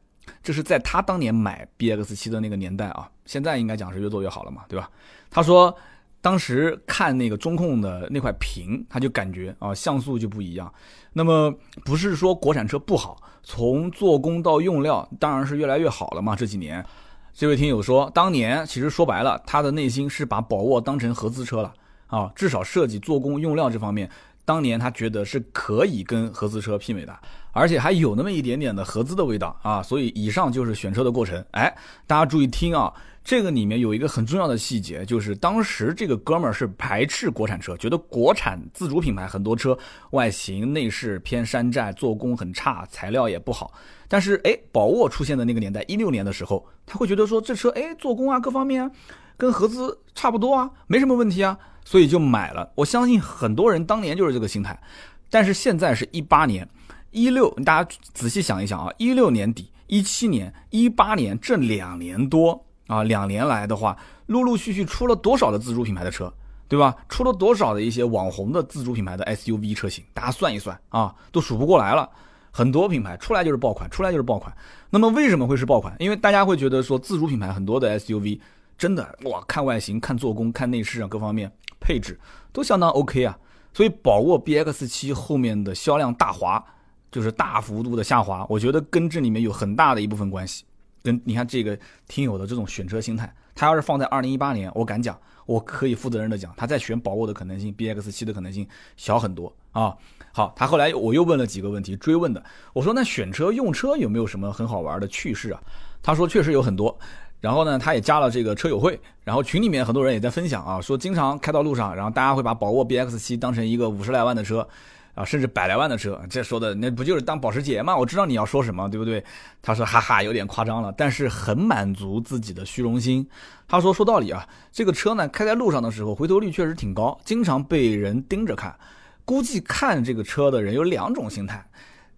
Speaker 1: 这是在他当年买 BX7 的那个年代啊，现在应该讲是越做越好了嘛，对吧？”他说。当时看那个中控的那块屏，他就感觉啊像素就不一样。那么不是说国产车不好，从做工到用料，当然是越来越好了嘛。这几年，这位听友说，当年其实说白了，他的内心是把宝沃当成合资车了啊，至少设计、做工、用料这方面，当年他觉得是可以跟合资车媲美的，而且还有那么一点点的合资的味道啊。所以以上就是选车的过程。哎，大家注意听啊。这个里面有一个很重要的细节，就是当时这个哥们儿是排斥国产车，觉得国产自主品牌很多车外形内饰偏山寨，做工很差，材料也不好。但是哎，宝沃出现的那个年代，一六年的时候，他会觉得说这车哎做工啊各方面啊，跟合资差不多啊，没什么问题啊，所以就买了。我相信很多人当年就是这个心态。但是现在是一八年，一六，大家仔细想一想啊，一六年底、一七年、一八年这两年多。啊，两年来的话，陆陆续续出了多少的自主品牌的车，对吧？出了多少的一些网红的自主品牌的 SUV 车型，大家算一算啊，都数不过来了。很多品牌出来就是爆款，出来就是爆款。那么为什么会是爆款？因为大家会觉得说，自主品牌很多的 SUV 真的哇，看外形、看做工、看内饰啊，各方面配置都相当 OK 啊。所以宝沃 BX7 后面的销量大滑，就是大幅度的下滑，我觉得跟这里面有很大的一部分关系。跟你看这个听友的这种选车心态，他要是放在二零一八年，我敢讲，我可以负责任的讲，他再选宝沃的可能性，B X 七的可能性小很多啊。好，他后来我又问了几个问题，追问的，我说那选车用车有没有什么很好玩的趣事啊？他说确实有很多。然后呢，他也加了这个车友会，然后群里面很多人也在分享啊，说经常开到路上，然后大家会把宝沃 BX7 当成一个五十来万的车，啊，甚至百来万的车，这说的那不就是当保时捷吗？我知道你要说什么，对不对？他说哈哈，有点夸张了，但是很满足自己的虚荣心。他说说道理啊，这个车呢开在路上的时候回头率确实挺高，经常被人盯着看。估计看这个车的人有两种心态，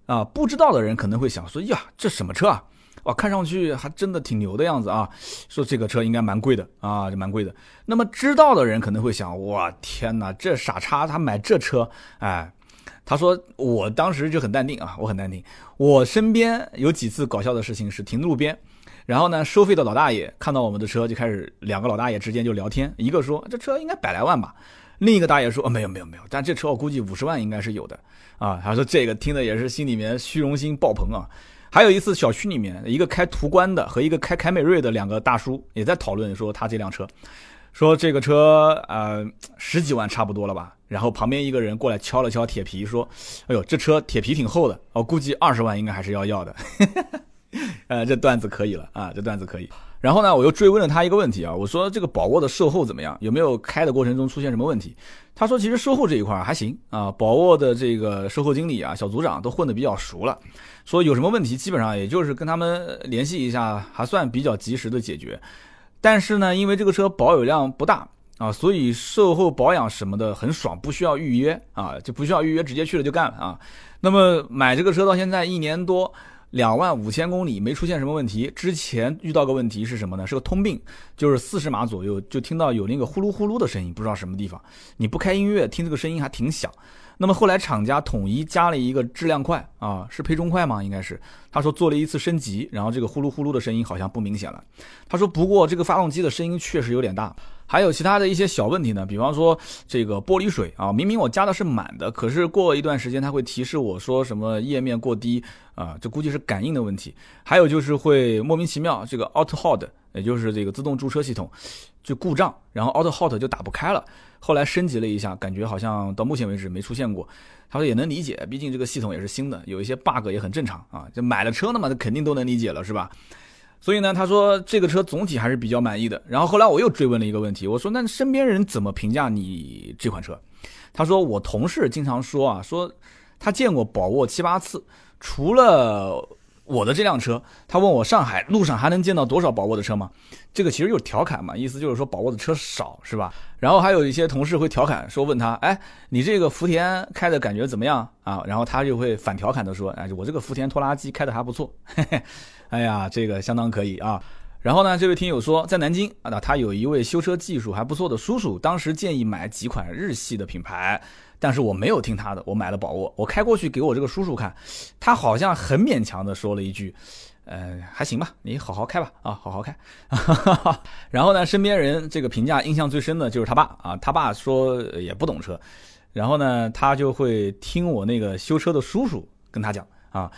Speaker 1: 啊，不知道的人可能会想说呀，这什么车啊？哇，看上去还真的挺牛的样子啊！说这个车应该蛮贵的啊，就蛮贵的。那么知道的人可能会想，哇，天哪，这傻叉他买这车，哎，他说我当时就很淡定啊，我很淡定。我身边有几次搞笑的事情是停路边，然后呢，收费的老大爷看到我们的车就开始两个老大爷之间就聊天，一个说这车应该百来万吧，另一个大爷说没有没有没有，但这车我估计五十万应该是有的啊。他说这个听的也是心里面虚荣心爆棚啊。还有一次，小区里面一个开途观的和一个开凯美瑞的两个大叔也在讨论，说他这辆车，说这个车呃十几万差不多了吧。然后旁边一个人过来敲了敲铁皮，说：“哎呦，这车铁皮挺厚的，我估计二十万应该还是要要的。”呃，这段子可以了啊，这段子可以。然后呢，我又追问了他一个问题啊，我说这个宝沃的售后怎么样？有没有开的过程中出现什么问题？他说其实售后这一块还行啊，宝沃的这个售后经理啊、小组长都混得比较熟了，说有什么问题基本上也就是跟他们联系一下，还算比较及时的解决。但是呢，因为这个车保有量不大啊，所以售后保养什么的很爽，不需要预约啊，就不需要预约，直接去了就干了啊。那么买这个车到现在一年多。两万五千公里没出现什么问题，之前遇到个问题是什么呢？是个通病，就是四十码左右就听到有那个呼噜呼噜的声音，不知道什么地方。你不开音乐听这个声音还挺响。那么后来厂家统一加了一个质量块啊，是配重块吗？应该是。他说做了一次升级，然后这个呼噜呼噜的声音好像不明显了。他说不过这个发动机的声音确实有点大。还有其他的一些小问题呢，比方说这个玻璃水啊，明明我加的是满的，可是过一段时间它会提示我说什么页面过低啊，这估计是感应的问题。还有就是会莫名其妙这个 Auto Hold，也就是这个自动驻车系统就故障，然后 Auto Hold 就打不开了。后来升级了一下，感觉好像到目前为止没出现过。他说也能理解，毕竟这个系统也是新的，有一些 bug 也很正常啊。就买了车了嘛，他肯定都能理解了，是吧？所以呢，他说这个车总体还是比较满意的。然后后来我又追问了一个问题，我说那身边人怎么评价你这款车？他说我同事经常说啊，说他见过宝沃七八次，除了我的这辆车，他问我上海路上还能见到多少宝沃的车吗？这个其实就是调侃嘛，意思就是说宝沃的车少是吧？然后还有一些同事会调侃说问他，哎，你这个福田开的感觉怎么样啊？然后他就会反调侃的说，哎，我这个福田拖拉机开的还不错。嘿 嘿哎呀，这个相当可以啊。然后呢，这位听友说，在南京啊，那他有一位修车技术还不错的叔叔，当时建议买几款日系的品牌，但是我没有听他的，我买了宝沃。我开过去给我这个叔叔看，他好像很勉强的说了一句，呃，还行吧，你好好开吧，啊，好好开。然后呢，身边人这个评价印象最深的就是他爸啊，他爸说也不懂车，然后呢，他就会听我那个修车的叔叔跟他讲啊。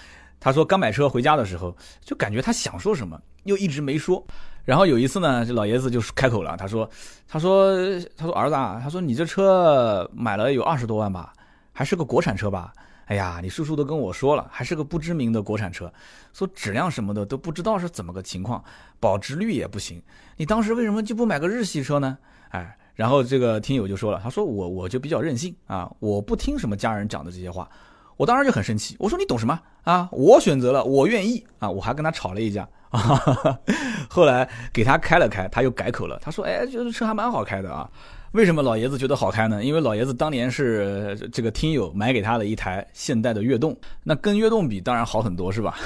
Speaker 1: 他说刚买车回家的时候，就感觉他想说什么，又一直没说。然后有一次呢，这老爷子就开口了，他说：“他说他说儿子啊，他说你这车买了有二十多万吧，还是个国产车吧？哎呀，你叔叔都跟我说了，还是个不知名的国产车，说质量什么的都不知道是怎么个情况，保值率也不行。你当时为什么就不买个日系车呢？哎，然后这个听友就说了，他说我我就比较任性啊，我不听什么家人讲的这些话。”我当时就很生气，我说你懂什么啊？我选择了，我愿意啊！我还跟他吵了一架 啊。后来给他开了开，他又改口了，他说：“哎，觉得车还蛮好开的啊。”为什么老爷子觉得好开呢？因为老爷子当年是这个听友买给他的一台现代的悦动，那跟悦动比当然好很多，是吧？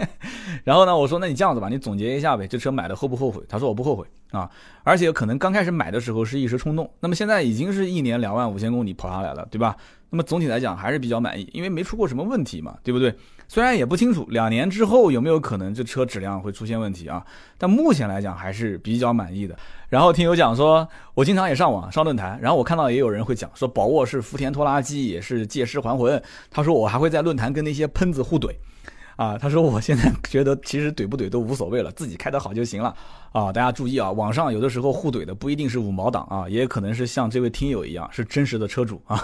Speaker 1: 然后呢，我说那你这样子吧，你总结一下呗，这车买的后不后悔？他说我不后悔啊，而且可能刚开始买的时候是一时冲动，那么现在已经是一年两万五千公里跑下来了，对吧？那么总体来讲还是比较满意，因为没出过什么问题嘛，对不对？虽然也不清楚两年之后有没有可能这车质量会出现问题啊，但目前来讲还是比较满意的。然后听友讲说，我经常也上网上论坛，然后我看到也有人会讲说，宝沃是福田拖拉机，也是借尸还魂。他说我还会在论坛跟那些喷子互怼，啊，他说我现在觉得其实怼不怼都无所谓了，自己开得好就行了啊。大家注意啊，网上有的时候互怼的不一定是五毛党啊，也可能是像这位听友一样是真实的车主啊。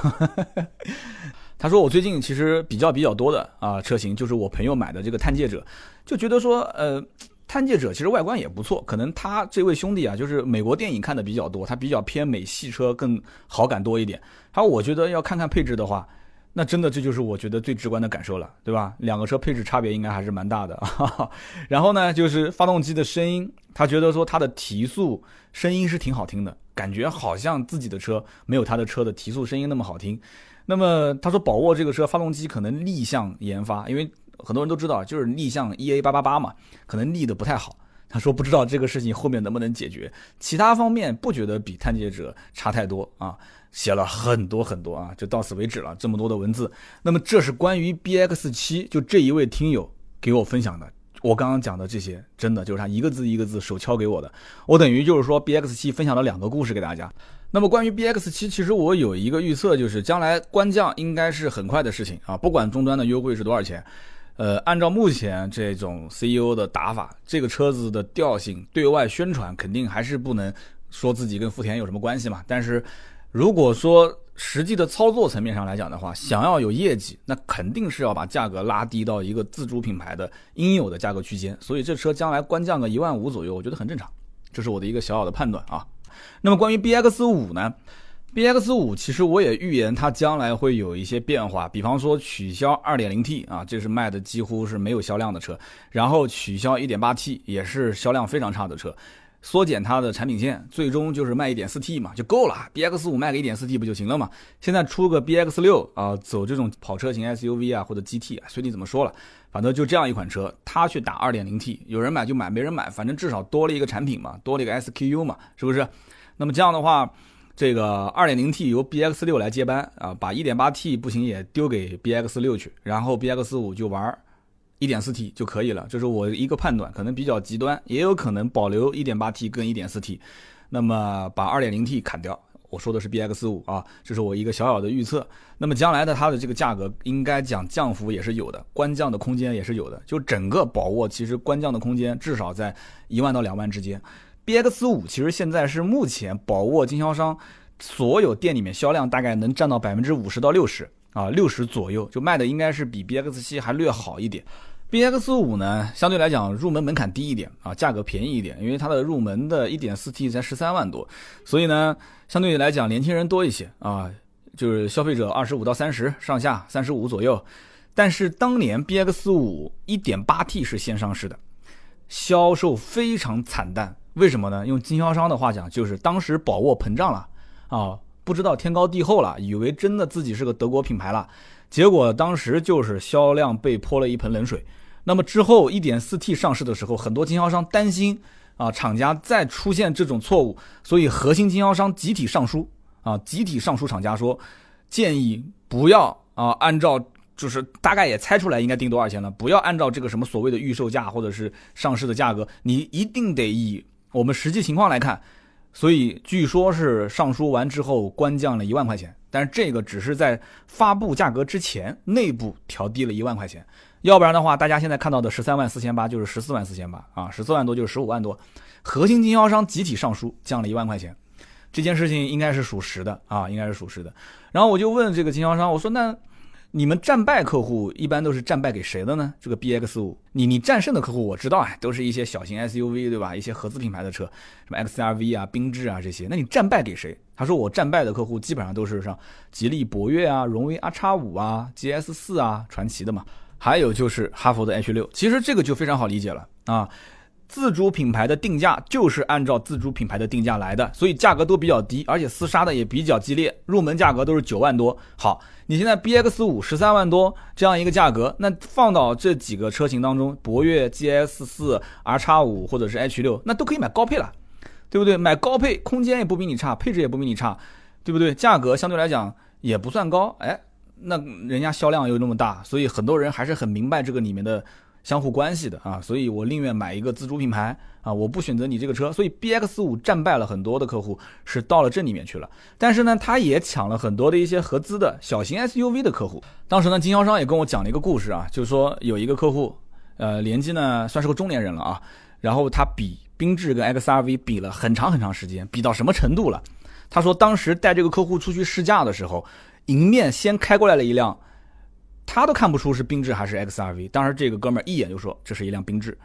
Speaker 1: 他说我最近其实比较比较多的啊车型就是我朋友买的这个探界者，就觉得说呃。探界者其实外观也不错，可能他这位兄弟啊，就是美国电影看的比较多，他比较偏美系车更好感多一点。他我觉得要看看配置的话，那真的这就是我觉得最直观的感受了，对吧？两个车配置差别应该还是蛮大的。然后呢，就是发动机的声音，他觉得说它的提速声音是挺好听的，感觉好像自己的车没有他的车的提速声音那么好听。那么他说宝沃这个车发动机可能逆向研发，因为。很多人都知道，就是逆向 EA 八八八嘛，可能逆的不太好。他说不知道这个事情后面能不能解决，其他方面不觉得比探界者差太多啊。写了很多很多啊，就到此为止了，这么多的文字。那么这是关于 BX 七，就这一位听友给我分享的。我刚刚讲的这些，真的就是他一个字一个字手敲给我的。我等于就是说 BX 七分享了两个故事给大家。那么关于 BX 七，其实我有一个预测，就是将来官降应该是很快的事情啊，不管终端的优惠是多少钱。呃，按照目前这种 CEO 的打法，这个车子的调性，对外宣传肯定还是不能说自己跟福田有什么关系嘛。但是，如果说实际的操作层面上来讲的话，想要有业绩，那肯定是要把价格拉低到一个自主品牌的应有的价格区间。所以，这车将来官降个一万五左右，我觉得很正常，这是我的一个小小的判断啊。那么，关于 BX 五呢？B X 五其实我也预言它将来会有一些变化，比方说取消 2.0T 啊，这是卖的几乎是没有销量的车，然后取消 1.8T 也是销量非常差的车，缩减它的产品线，最终就是卖 1.4T 嘛就够了。B X 五卖个 1.4T 不就行了嘛？现在出个 B X 六啊，走这种跑车型 SUV 啊或者 GT 啊，随你怎么说了，反正就这样一款车，它去打 2.0T，有人买就买，没人买，反正至少多了一个产品嘛，多了一个 SKU 嘛，是不是？那么这样的话。这个 2.0T 由 BX 六来接班啊，把 1.8T 不行也丢给 BX 六去，然后 BX 五就玩 1.4T 就可以了。这是我一个判断，可能比较极端，也有可能保留 1.8T 跟 1.4T，那么把 2.0T 砍掉。我说的是 BX 五啊，这是我一个小小的预测。那么将来的它的这个价格应该讲降幅也是有的，官降的空间也是有的。就整个宝沃其实官降的空间至少在一万到两万之间。B X 五其实现在是目前宝沃经销商所有店里面销量大概能占到百分之五十到六十啊，六十左右就卖的应该是比 B X 七还略好一点。B X 五呢，相对来讲入门门槛低一点啊，价格便宜一点，因为它的入门的一点四 T 才十三万多，所以呢，相对来讲年轻人多一些啊，就是消费者二十五到三十上下，三十五左右。但是当年 B X 五一点八 T 是先上市的，销售非常惨淡。为什么呢？用经销商的话讲，就是当时宝沃膨胀了啊，不知道天高地厚了，以为真的自己是个德国品牌了，结果当时就是销量被泼了一盆冷水。那么之后一点四 T 上市的时候，很多经销商担心啊，厂家再出现这种错误，所以核心经销商集体上书啊，集体上书厂家说，建议不要啊，按照就是大概也猜出来应该定多少钱了，不要按照这个什么所谓的预售价或者是上市的价格，你一定得以。我们实际情况来看，所以据说是上书完之后官降了一万块钱，但是这个只是在发布价格之前内部调低了一万块钱，要不然的话，大家现在看到的十三万四千八就是十四万四千八啊，十四万多就是十五万多，核心经销商集体上书降了一万块钱，这件事情应该是属实的啊，应该是属实的。然后我就问这个经销商，我说那。你们战败客户一般都是战败给谁的呢？这个 B X 五，你你战胜的客户我知道啊，都是一些小型 S U V 对吧？一些合资品牌的车，什么 X R V 啊、缤智啊这些。那你战败给谁？他说我战败的客户基本上都是像吉利博越啊、荣威 R X 五啊、G S 四啊、传奇的嘛，还有就是哈弗的 H 六。其实这个就非常好理解了啊。自主品牌的定价就是按照自主品牌的定价来的，所以价格都比较低，而且厮杀的也比较激烈。入门价格都是九万多。好，你现在 B X 五十三万多这样一个价格，那放到这几个车型当中，博越 G S 四、R 叉五或者是 H 六，那都可以买高配了，对不对？买高配，空间也不比你差，配置也不比你差，对不对？价格相对来讲也不算高，哎，那人家销量又那么大，所以很多人还是很明白这个里面的。相互关系的啊，所以我宁愿买一个自主品牌啊，我不选择你这个车。所以 B X 五战败了很多的客户，是到了这里面去了。但是呢，他也抢了很多的一些合资的小型 S U V 的客户。当时呢，经销商也跟我讲了一个故事啊，就是说有一个客户呃，年纪呢算是个中年人了啊。然后他比缤智跟 XRV 比了很长很长时间，比到什么程度了？他说当时带这个客户出去试驾的时候，迎面先开过来了一辆，他都看不出是缤智还是 XRV。当时这个哥们儿一眼就说这是一辆缤智。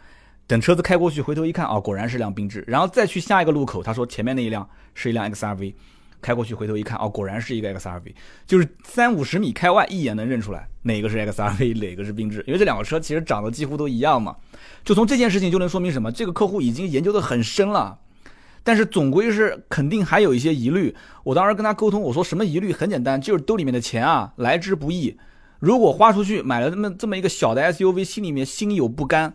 Speaker 1: 等车子开过去，回头一看，哦，果然是辆缤智。然后再去下一个路口，他说前面那一辆是一辆 XRV。开过去，回头一看，哦，果然是一个 XRV，就是三五十米开外，一眼能认出来哪个是 XRV，哪个是缤智，因为这两个车其实长得几乎都一样嘛。就从这件事情就能说明什么？这个客户已经研究的很深了，但是总归是肯定还有一些疑虑。我当时跟他沟通，我说什么疑虑？很简单，就是兜里面的钱啊，来之不易。如果花出去买了这么这么一个小的 SUV，心里面心有不甘，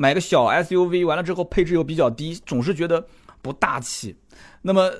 Speaker 1: 买个小 SUV 完了之后配置又比较低，总是觉得不大气。那么。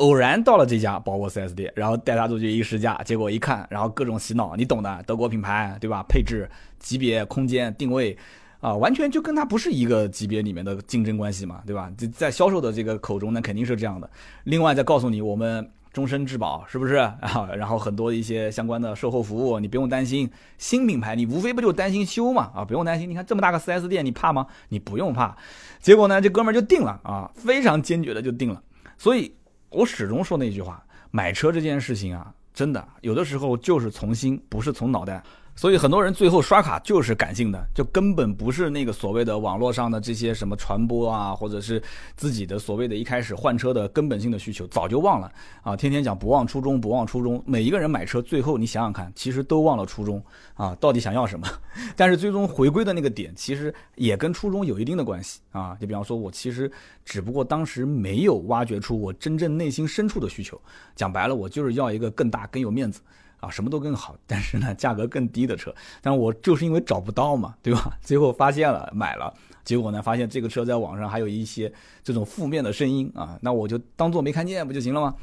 Speaker 1: 偶然到了这家宝沃 4S 店，然后带他出去一试驾，结果一看，然后各种洗脑，你懂的，德国品牌对吧？配置、级别、空间、定位，啊，完全就跟他不是一个级别里面的竞争关系嘛，对吧？在销售的这个口中呢，肯定是这样的。另外再告诉你，我们终身质保是不是啊？然后很多一些相关的售后服务，你不用担心。新品牌你无非不就担心修嘛？啊，不用担心。你看这么大个 4S 店，你怕吗？你不用怕。结果呢，这哥们儿就定了啊，非常坚决的就定了。所以。我始终说那句话，买车这件事情啊，真的有的时候就是从心，不是从脑袋。所以很多人最后刷卡就是感性的，就根本不是那个所谓的网络上的这些什么传播啊，或者是自己的所谓的一开始换车的根本性的需求，早就忘了啊！天天讲不忘初衷，不忘初衷。每一个人买车，最后你想想看，其实都忘了初衷啊，到底想要什么？但是最终回归的那个点，其实也跟初衷有一定的关系啊。就比方说，我其实只不过当时没有挖掘出我真正内心深处的需求，讲白了，我就是要一个更大、更有面子。啊，什么都更好，但是呢，价格更低的车，但我就是因为找不到嘛，对吧？最后发现了，买了，结果呢，发现这个车在网上还有一些这种负面的声音啊，那我就当做没看见不就行了吗？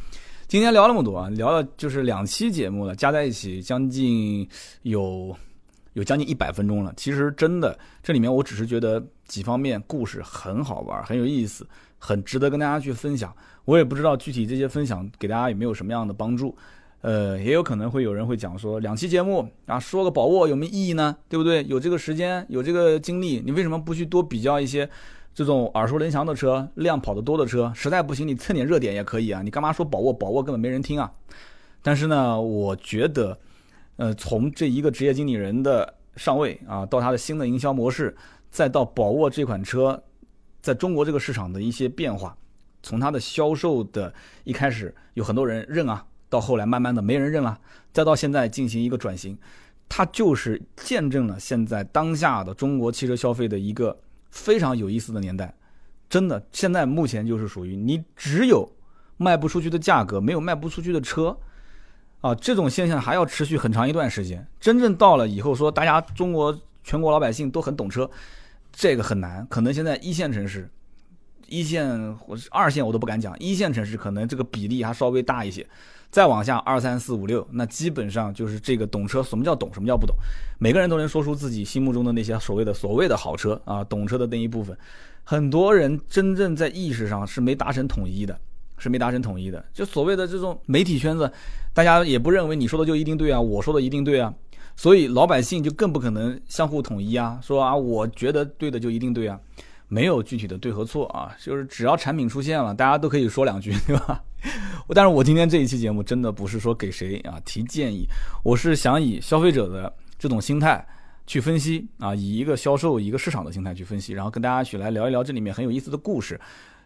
Speaker 1: 今天聊那么多啊，聊了就是两期节目了，加在一起将近有有将近一百分钟了。其实真的，这里面我只是觉得几方面故事很好玩，很有意思，很值得跟大家去分享。我也不知道具体这些分享给大家有没有什么样的帮助。呃，也有可能会有人会讲说，两期节目啊，说个宝沃有没有意义呢？对不对？有这个时间，有这个精力，你为什么不去多比较一些这种耳熟能详的车，量跑得多的车？实在不行，你蹭点热点也可以啊。你干嘛说宝沃？宝沃根本没人听啊。但是呢，我觉得，呃，从这一个职业经理人的上位啊，到他的新的营销模式，再到宝沃这款车在中国这个市场的一些变化，从它的销售的一开始，有很多人认啊。到后来，慢慢的没人认了，再到现在进行一个转型，它就是见证了现在当下的中国汽车消费的一个非常有意思的年代。真的，现在目前就是属于你只有卖不出去的价格，没有卖不出去的车，啊，这种现象还要持续很长一段时间。真正到了以后，说大家中国全国老百姓都很懂车，这个很难。可能现在一线城市、一线或二线我都不敢讲，一线城市可能这个比例还稍微大一些。再往下二三四五六，那基本上就是这个懂车。什么叫懂？什么叫不懂？每个人都能说出自己心目中的那些所谓的所谓的好车啊，懂车的那一部分。很多人真正在意识上是没达成统一的，是没达成统一的。就所谓的这种媒体圈子，大家也不认为你说的就一定对啊，我说的一定对啊，所以老百姓就更不可能相互统一啊，说啊，我觉得对的就一定对啊。没有具体的对和错啊，就是只要产品出现了，大家都可以说两句，对吧？但是我今天这一期节目真的不是说给谁啊提建议，我是想以消费者的这种心态去分析啊，以一个销售一个市场的心态去分析，然后跟大家去来聊一聊这里面很有意思的故事。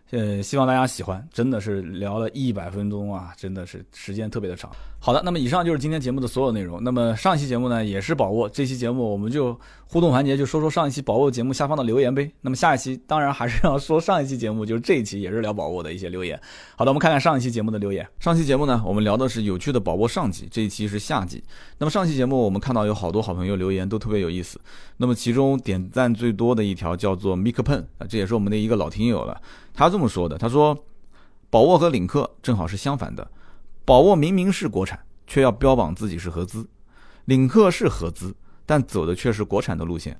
Speaker 1: 呃，希望大家喜欢，真的是聊了一百分钟啊，真的是时间特别的长。好的，那么以上就是今天节目的所有内容。那么上一期节目呢，也是宝沃，这期节目我们就互动环节，就说说上一期宝沃节目下方的留言呗。那么下一期当然还是要说上一期节目，就是这一期也是聊宝沃的一些留言。好的，我们看看上一期节目的留言。上期节目呢，我们聊的是有趣的宝沃上集，这一期是下集。那么上期节目我们看到有好多好朋友留言都特别有意思。那么其中点赞最多的一条叫做 Mike Pen 啊，这也是我们的一个老听友了。他这么说的：“他说，宝沃和领克正好是相反的。宝沃明明是国产，却要标榜自己是合资；领克是合资，但走的却是国产的路线。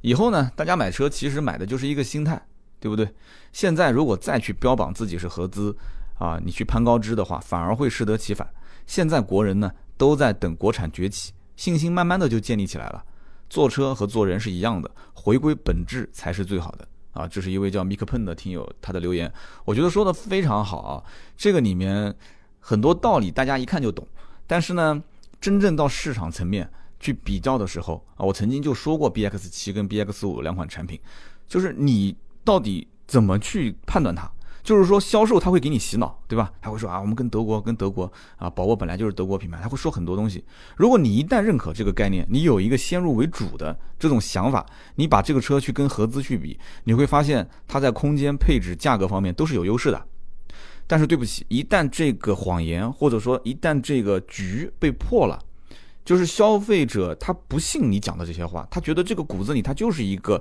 Speaker 1: 以后呢，大家买车其实买的就是一个心态，对不对？现在如果再去标榜自己是合资，啊，你去攀高枝的话，反而会适得其反。现在国人呢都在等国产崛起，信心慢慢的就建立起来了。坐车和做人是一样的，回归本质才是最好的啊！这是一位叫 Mik Pen 的听友他的留言，我觉得说的非常好啊。这个里面很多道理大家一看就懂，但是呢，真正到市场层面去比较的时候啊，我曾经就说过 BX 七跟 BX 五两款产品，就是你到底怎么去判断它？就是说，销售他会给你洗脑，对吧？他会说啊，我们跟德国，跟德国啊，宝沃本来就是德国品牌，他会说很多东西。如果你一旦认可这个概念，你有一个先入为主的这种想法，你把这个车去跟合资去比，你会发现它在空间、配置、价格方面都是有优势的。但是对不起，一旦这个谎言或者说一旦这个局被破了，就是消费者他不信你讲的这些话，他觉得这个骨子里它就是一个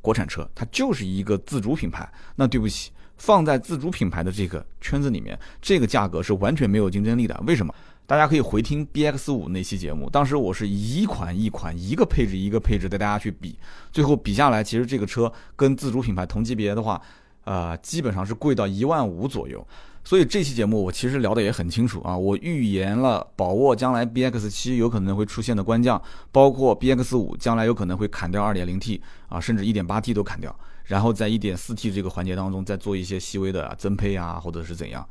Speaker 1: 国产车，它就是一个自主品牌。那对不起。放在自主品牌的这个圈子里面，这个价格是完全没有竞争力的。为什么？大家可以回听 B X 五那期节目，当时我是一款一款一个配置一个配置带大家去比，最后比下来，其实这个车跟自主品牌同级别的话，呃，基本上是贵到一万五左右。所以这期节目我其实聊的也很清楚啊，我预言了宝沃将来 B X 七有可能会出现的官降，包括 B X 五将来有可能会砍掉二点零 T 啊，甚至一点八 T 都砍掉。然后在一点四 T 这个环节当中，再做一些细微的增配啊，或者是怎样，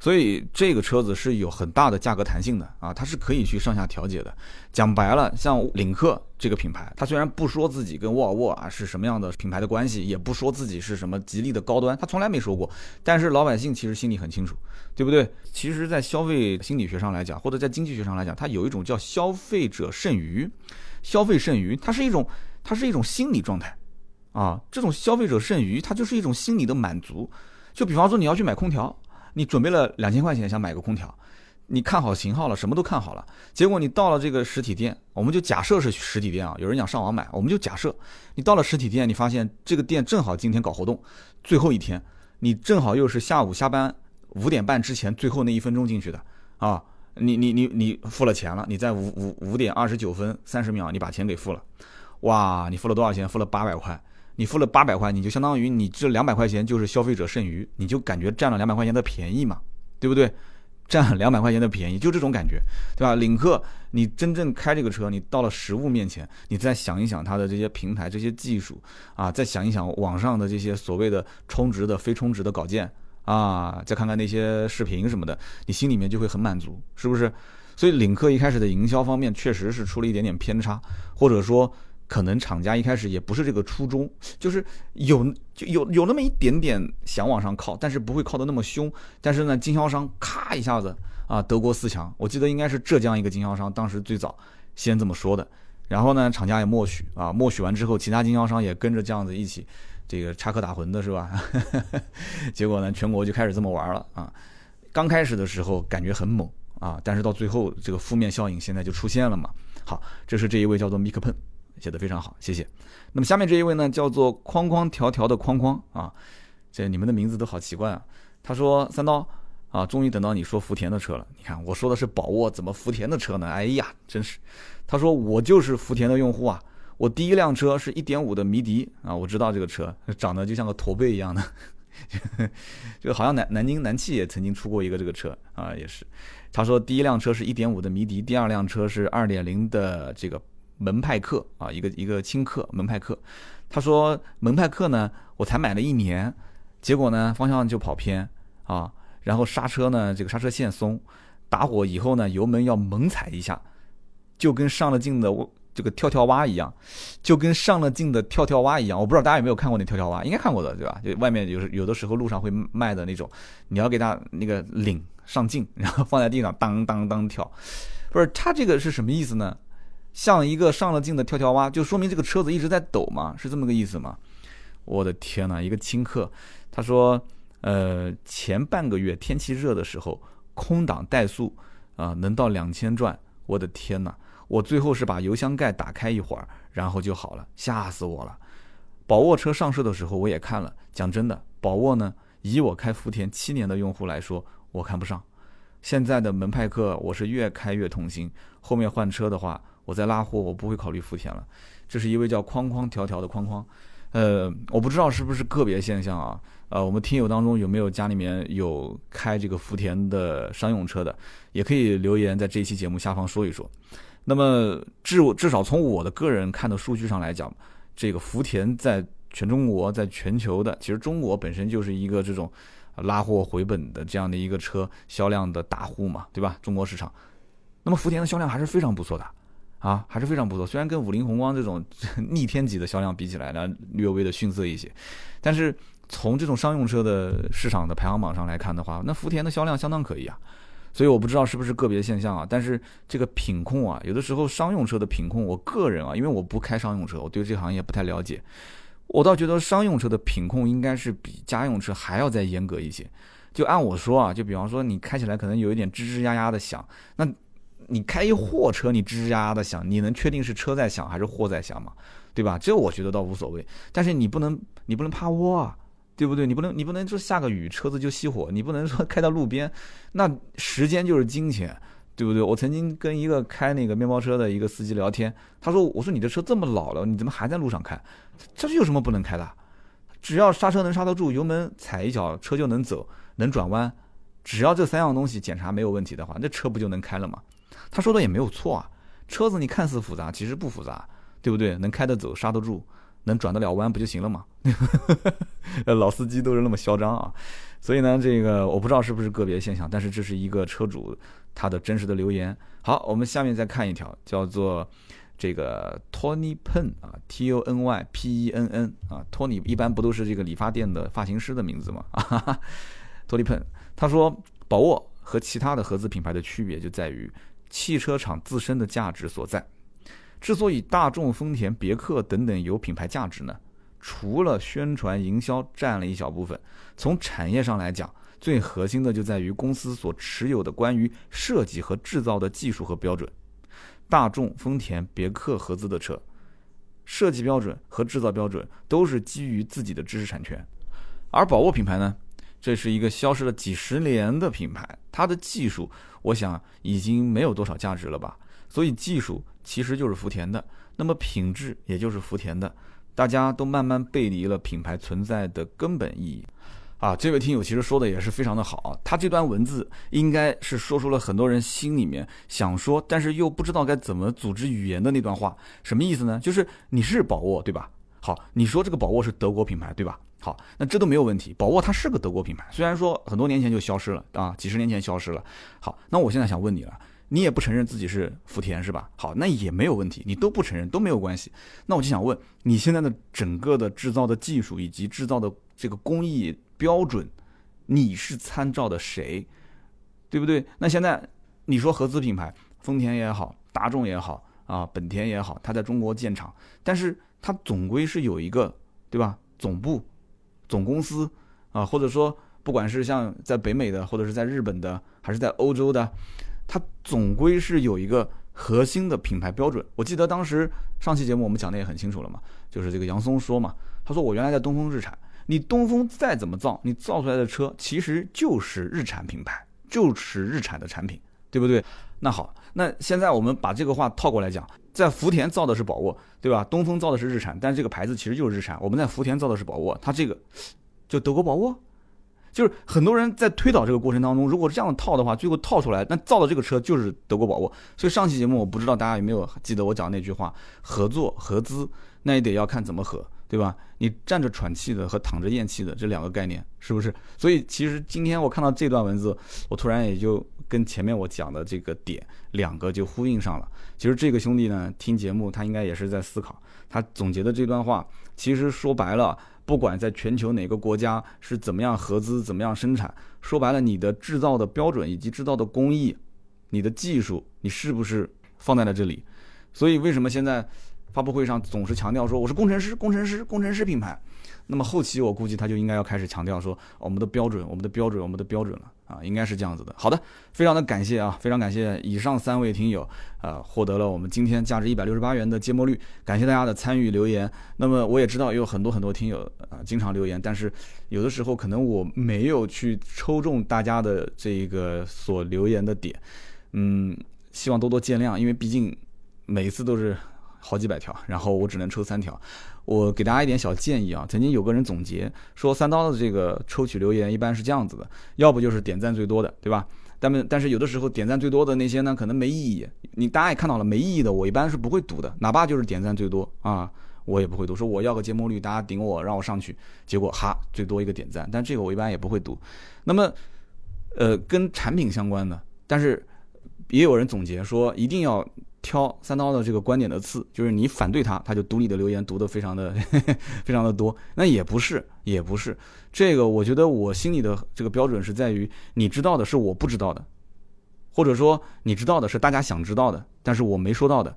Speaker 1: 所以这个车子是有很大的价格弹性的啊，它是可以去上下调节的。讲白了，像领克这个品牌，它虽然不说自己跟沃尔沃啊是什么样的品牌的关系，也不说自己是什么吉利的高端，它从来没说过。但是老百姓其实心里很清楚，对不对？其实，在消费心理学上来讲，或者在经济学上来讲，它有一种叫消费者剩余，消费剩余，它是一种，它是一种心理状态。啊，这种消费者剩余，它就是一种心理的满足。就比方说，你要去买空调，你准备了两千块钱想买个空调，你看好型号了，什么都看好了，结果你到了这个实体店，我们就假设是实体店啊，有人想上网买，我们就假设你到了实体店，你发现这个店正好今天搞活动，最后一天，你正好又是下午下班五点半之前最后那一分钟进去的啊，你你你你付了钱了，你在五五五点二十九分三十秒，你把钱给付了，哇，你付了多少钱？付了八百块。你付了八百块，你就相当于你这两百块钱就是消费者剩余，你就感觉占了两百块钱的便宜嘛，对不对？占两百块钱的便宜，就这种感觉，对吧？领克，你真正开这个车，你到了实物面前，你再想一想它的这些平台、这些技术啊，再想一想网上的这些所谓的充值的、非充值的稿件啊，再看看那些视频什么的，你心里面就会很满足，是不是？所以领克一开始的营销方面确实是出了一点点偏差，或者说。可能厂家一开始也不是这个初衷，就是有就有有那么一点点想往上靠，但是不会靠得那么凶。但是呢，经销商咔一下子啊，德国四强，我记得应该是浙江一个经销商，当时最早先这么说的。然后呢，厂家也默许啊，默许完之后，其他经销商也跟着这样子一起，这个插科打诨的是吧？结果呢，全国就开始这么玩了啊。刚开始的时候感觉很猛啊，但是到最后这个负面效应现在就出现了嘛。好，这是这一位叫做米克喷。写的非常好，谢谢。那么下面这一位呢，叫做框框条条的框框啊，这你们的名字都好奇怪啊。他说：“三刀啊，终于等到你说福田的车了。你看我说的是宝沃，怎么福田的车呢？哎呀，真是。”他说：“我就是福田的用户啊，我第一辆车是一点五的迷迪啊，我知道这个车长得就像个驼背一样的，就好像南南京南汽也曾经出过一个这个车啊，也是。他说第一辆车是一点五的迷迪，第二辆车是二点零的这个。”门派克啊，一个一个轻客门派克，他说门派克呢，我才买了一年，结果呢方向就跑偏啊，然后刹车呢这个刹车线松，打火以后呢油门要猛踩一下，就跟上了劲的这个跳跳蛙一样，就跟上了劲的跳跳蛙一样，我不知道大家有没有看过那跳跳蛙，应该看过的对吧？就外面有有的时候路上会卖的那种，你要给它那个领上劲，然后放在地上当当当跳，不是它这个是什么意思呢？像一个上了镜的跳跳蛙，就说明这个车子一直在抖嘛，是这么个意思吗？我的天呐，一个轻客，他说，呃，前半个月天气热的时候，空挡怠速啊能到两千转，我的天呐，我最后是把油箱盖打开一会儿，然后就好了，吓死我了。宝沃车上市的时候我也看了，讲真的，宝沃呢，以我开福田七年的用户来说，我看不上。现在的门派克我是越开越痛心，后面换车的话。我在拉货，我不会考虑福田了。这是一位叫框框条条的框框，呃，我不知道是不是个别现象啊。呃，我们听友当中有没有家里面有开这个福田的商用车的，也可以留言在这期节目下方说一说。那么至至少从我的个人看的数据上来讲，这个福田在全中国、在全球的，其实中国本身就是一个这种拉货回本的这样的一个车销量的大户嘛，对吧？中国市场，那么福田的销量还是非常不错的，啊，还是非常不错。虽然跟五菱宏光这种 逆天级的销量比起来呢，略微的逊色一些，但是从这种商用车的市场的排行榜上来看的话，那福田的销量相当可以啊。所以我不知道是不是个别现象啊，但是这个品控啊，有的时候商用车的品控，我个人啊，因为我不开商用车，我对这个行业不太了解，我倒觉得商用车的品控应该是比家用车还要再严格一些。就按我说啊，就比方说你开起来可能有一点吱吱呀呀的响，那你开一货车，你吱吱呀呀的响，你能确定是车在响还是货在响吗？对吧？这我觉得倒无所谓，但是你不能你不能趴窝啊。对不对？你不能，你不能说下个雨车子就熄火，你不能说开到路边，那时间就是金钱，对不对？我曾经跟一个开那个面包车的一个司机聊天，他说：“我说你的车这么老了，你怎么还在路上开？这是有什么不能开的？只要刹车能刹得住，油门踩一脚，车就能走，能转弯，只要这三样东西检查没有问题的话，那车不就能开了吗？”他说的也没有错啊，车子你看似复杂，其实不复杂，对不对？能开得走，刹得住。能转得了弯不就行了吗？老司机都是那么嚣张啊！所以呢，这个我不知道是不是个别现象，但是这是一个车主他的真实的留言。好，我们下面再看一条，叫做这个 Tony Pen 啊，T O N Y P E N N 啊，Tony 一般不都是这个理发店的发型师的名字吗？啊，Tony Pen，他说，宝沃和其他的合资品牌的区别就在于汽车厂自身的价值所在。之所以大众、丰田、别克等等有品牌价值呢，除了宣传营销占了一小部分，从产业上来讲，最核心的就在于公司所持有的关于设计和制造的技术和标准。大众、丰田、别克合资的车，设计标准和制造标准都是基于自己的知识产权，而宝沃品牌呢，这是一个消失了几十年的品牌，它的技术，我想已经没有多少价值了吧。所以技术其实就是福田的，那么品质也就是福田的，大家都慢慢背离了品牌存在的根本意义。啊，这位听友其实说的也是非常的好，他这段文字应该是说出了很多人心里面想说，但是又不知道该怎么组织语言的那段话。什么意思呢？就是你是宝沃对吧？好，你说这个宝沃是德国品牌对吧？好，那这都没有问题，宝沃它是个德国品牌，虽然说很多年前就消失了啊，几十年前消失了。好，那我现在想问你了。你也不承认自己是福田是吧？好，那也没有问题，你都不承认都没有关系。那我就想问，你现在的整个的制造的技术以及制造的这个工艺标准，你是参照的谁？对不对？那现在你说合资品牌，丰田也好，大众也好啊，本田也好，它在中国建厂，但是它总归是有一个对吧？总部、总公司啊，或者说不管是像在北美的，或者是在日本的，还是在欧洲的。它总归是有一个核心的品牌标准。我记得当时上期节目我们讲的也很清楚了嘛，就是这个杨松说嘛，他说我原来在东风日产，你东风再怎么造，你造出来的车其实就是日产品牌，就是日产的产品，对不对？那好，那现在我们把这个话套过来讲，在福田造的是宝沃，对吧？东风造的是日产，但是这个牌子其实就是日产。我们在福田造的是宝沃，它这个就德国宝沃。就是很多人在推导这个过程当中，如果是这样套的话，最后套出来，那造的这个车就是德国宝沃。所以上期节目我不知道大家有没有记得我讲的那句话：合作合资，那也得要看怎么合，对吧？你站着喘气的和躺着咽气的这两个概念，是不是？所以其实今天我看到这段文字，我突然也就跟前面我讲的这个点两个就呼应上了。其实这个兄弟呢，听节目他应该也是在思考，他总结的这段话，其实说白了。不管在全球哪个国家是怎么样合资、怎么样生产，说白了，你的制造的标准以及制造的工艺，你的技术，你是不是放在了这里？所以为什么现在发布会上总是强调说我是工程师、工程师、工程师品牌？那么后期我估计他就应该要开始强调说我们的标准、我们的标准、我们的标准了。啊，应该是这样子的。好的，非常的感谢啊，非常感谢以上三位听友，呃，获得了我们今天价值一百六十八元的芥末绿，感谢大家的参与留言。那么我也知道有很多很多听友啊，经常留言，但是有的时候可能我没有去抽中大家的这个所留言的点，嗯，希望多多见谅，因为毕竟每一次都是好几百条，然后我只能抽三条。我给大家一点小建议啊，曾经有个人总结说，三刀的这个抽取留言一般是这样子的，要不就是点赞最多的，对吧？但是但是有的时候点赞最多的那些呢，可能没意义。你大家也看到了，没意义的我一般是不会读的，哪怕就是点赞最多啊，我也不会读。说我要个节目率，大家顶我，让我上去，结果哈最多一个点赞，但这个我一般也不会读。那么，呃，跟产品相关的，但是也有人总结说，一定要挑三刀的这个观点的刺，就是你反对他，他就读你的留言读得非常的 非常的多。那也不是，也不是。这个我觉得我心里的这个标准是在于，你知道的是我不知道的，或者说你知道的是大家想知道的，但是我没说到的。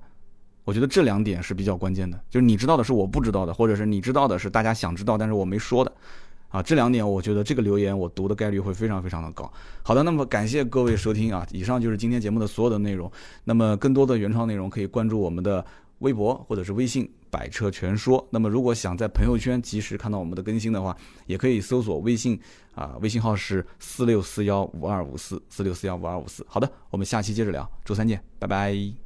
Speaker 1: 我觉得这两点是比较关键的，就是你知道的是我不知道的，或者是你知道的是大家想知道但是我没说的，啊，这两点我觉得这个留言我读的概率会非常非常的高。好的，那么感谢各位收听啊，以上就是今天节目的所有的内容。那么更多的原创内容可以关注我们的。微博或者是微信“百车全说”。那么，如果想在朋友圈及时看到我们的更新的话，也可以搜索微信啊，微信号是四六四幺五二五四四六四幺五二五四。好的，我们下期接着聊，周三见，拜拜。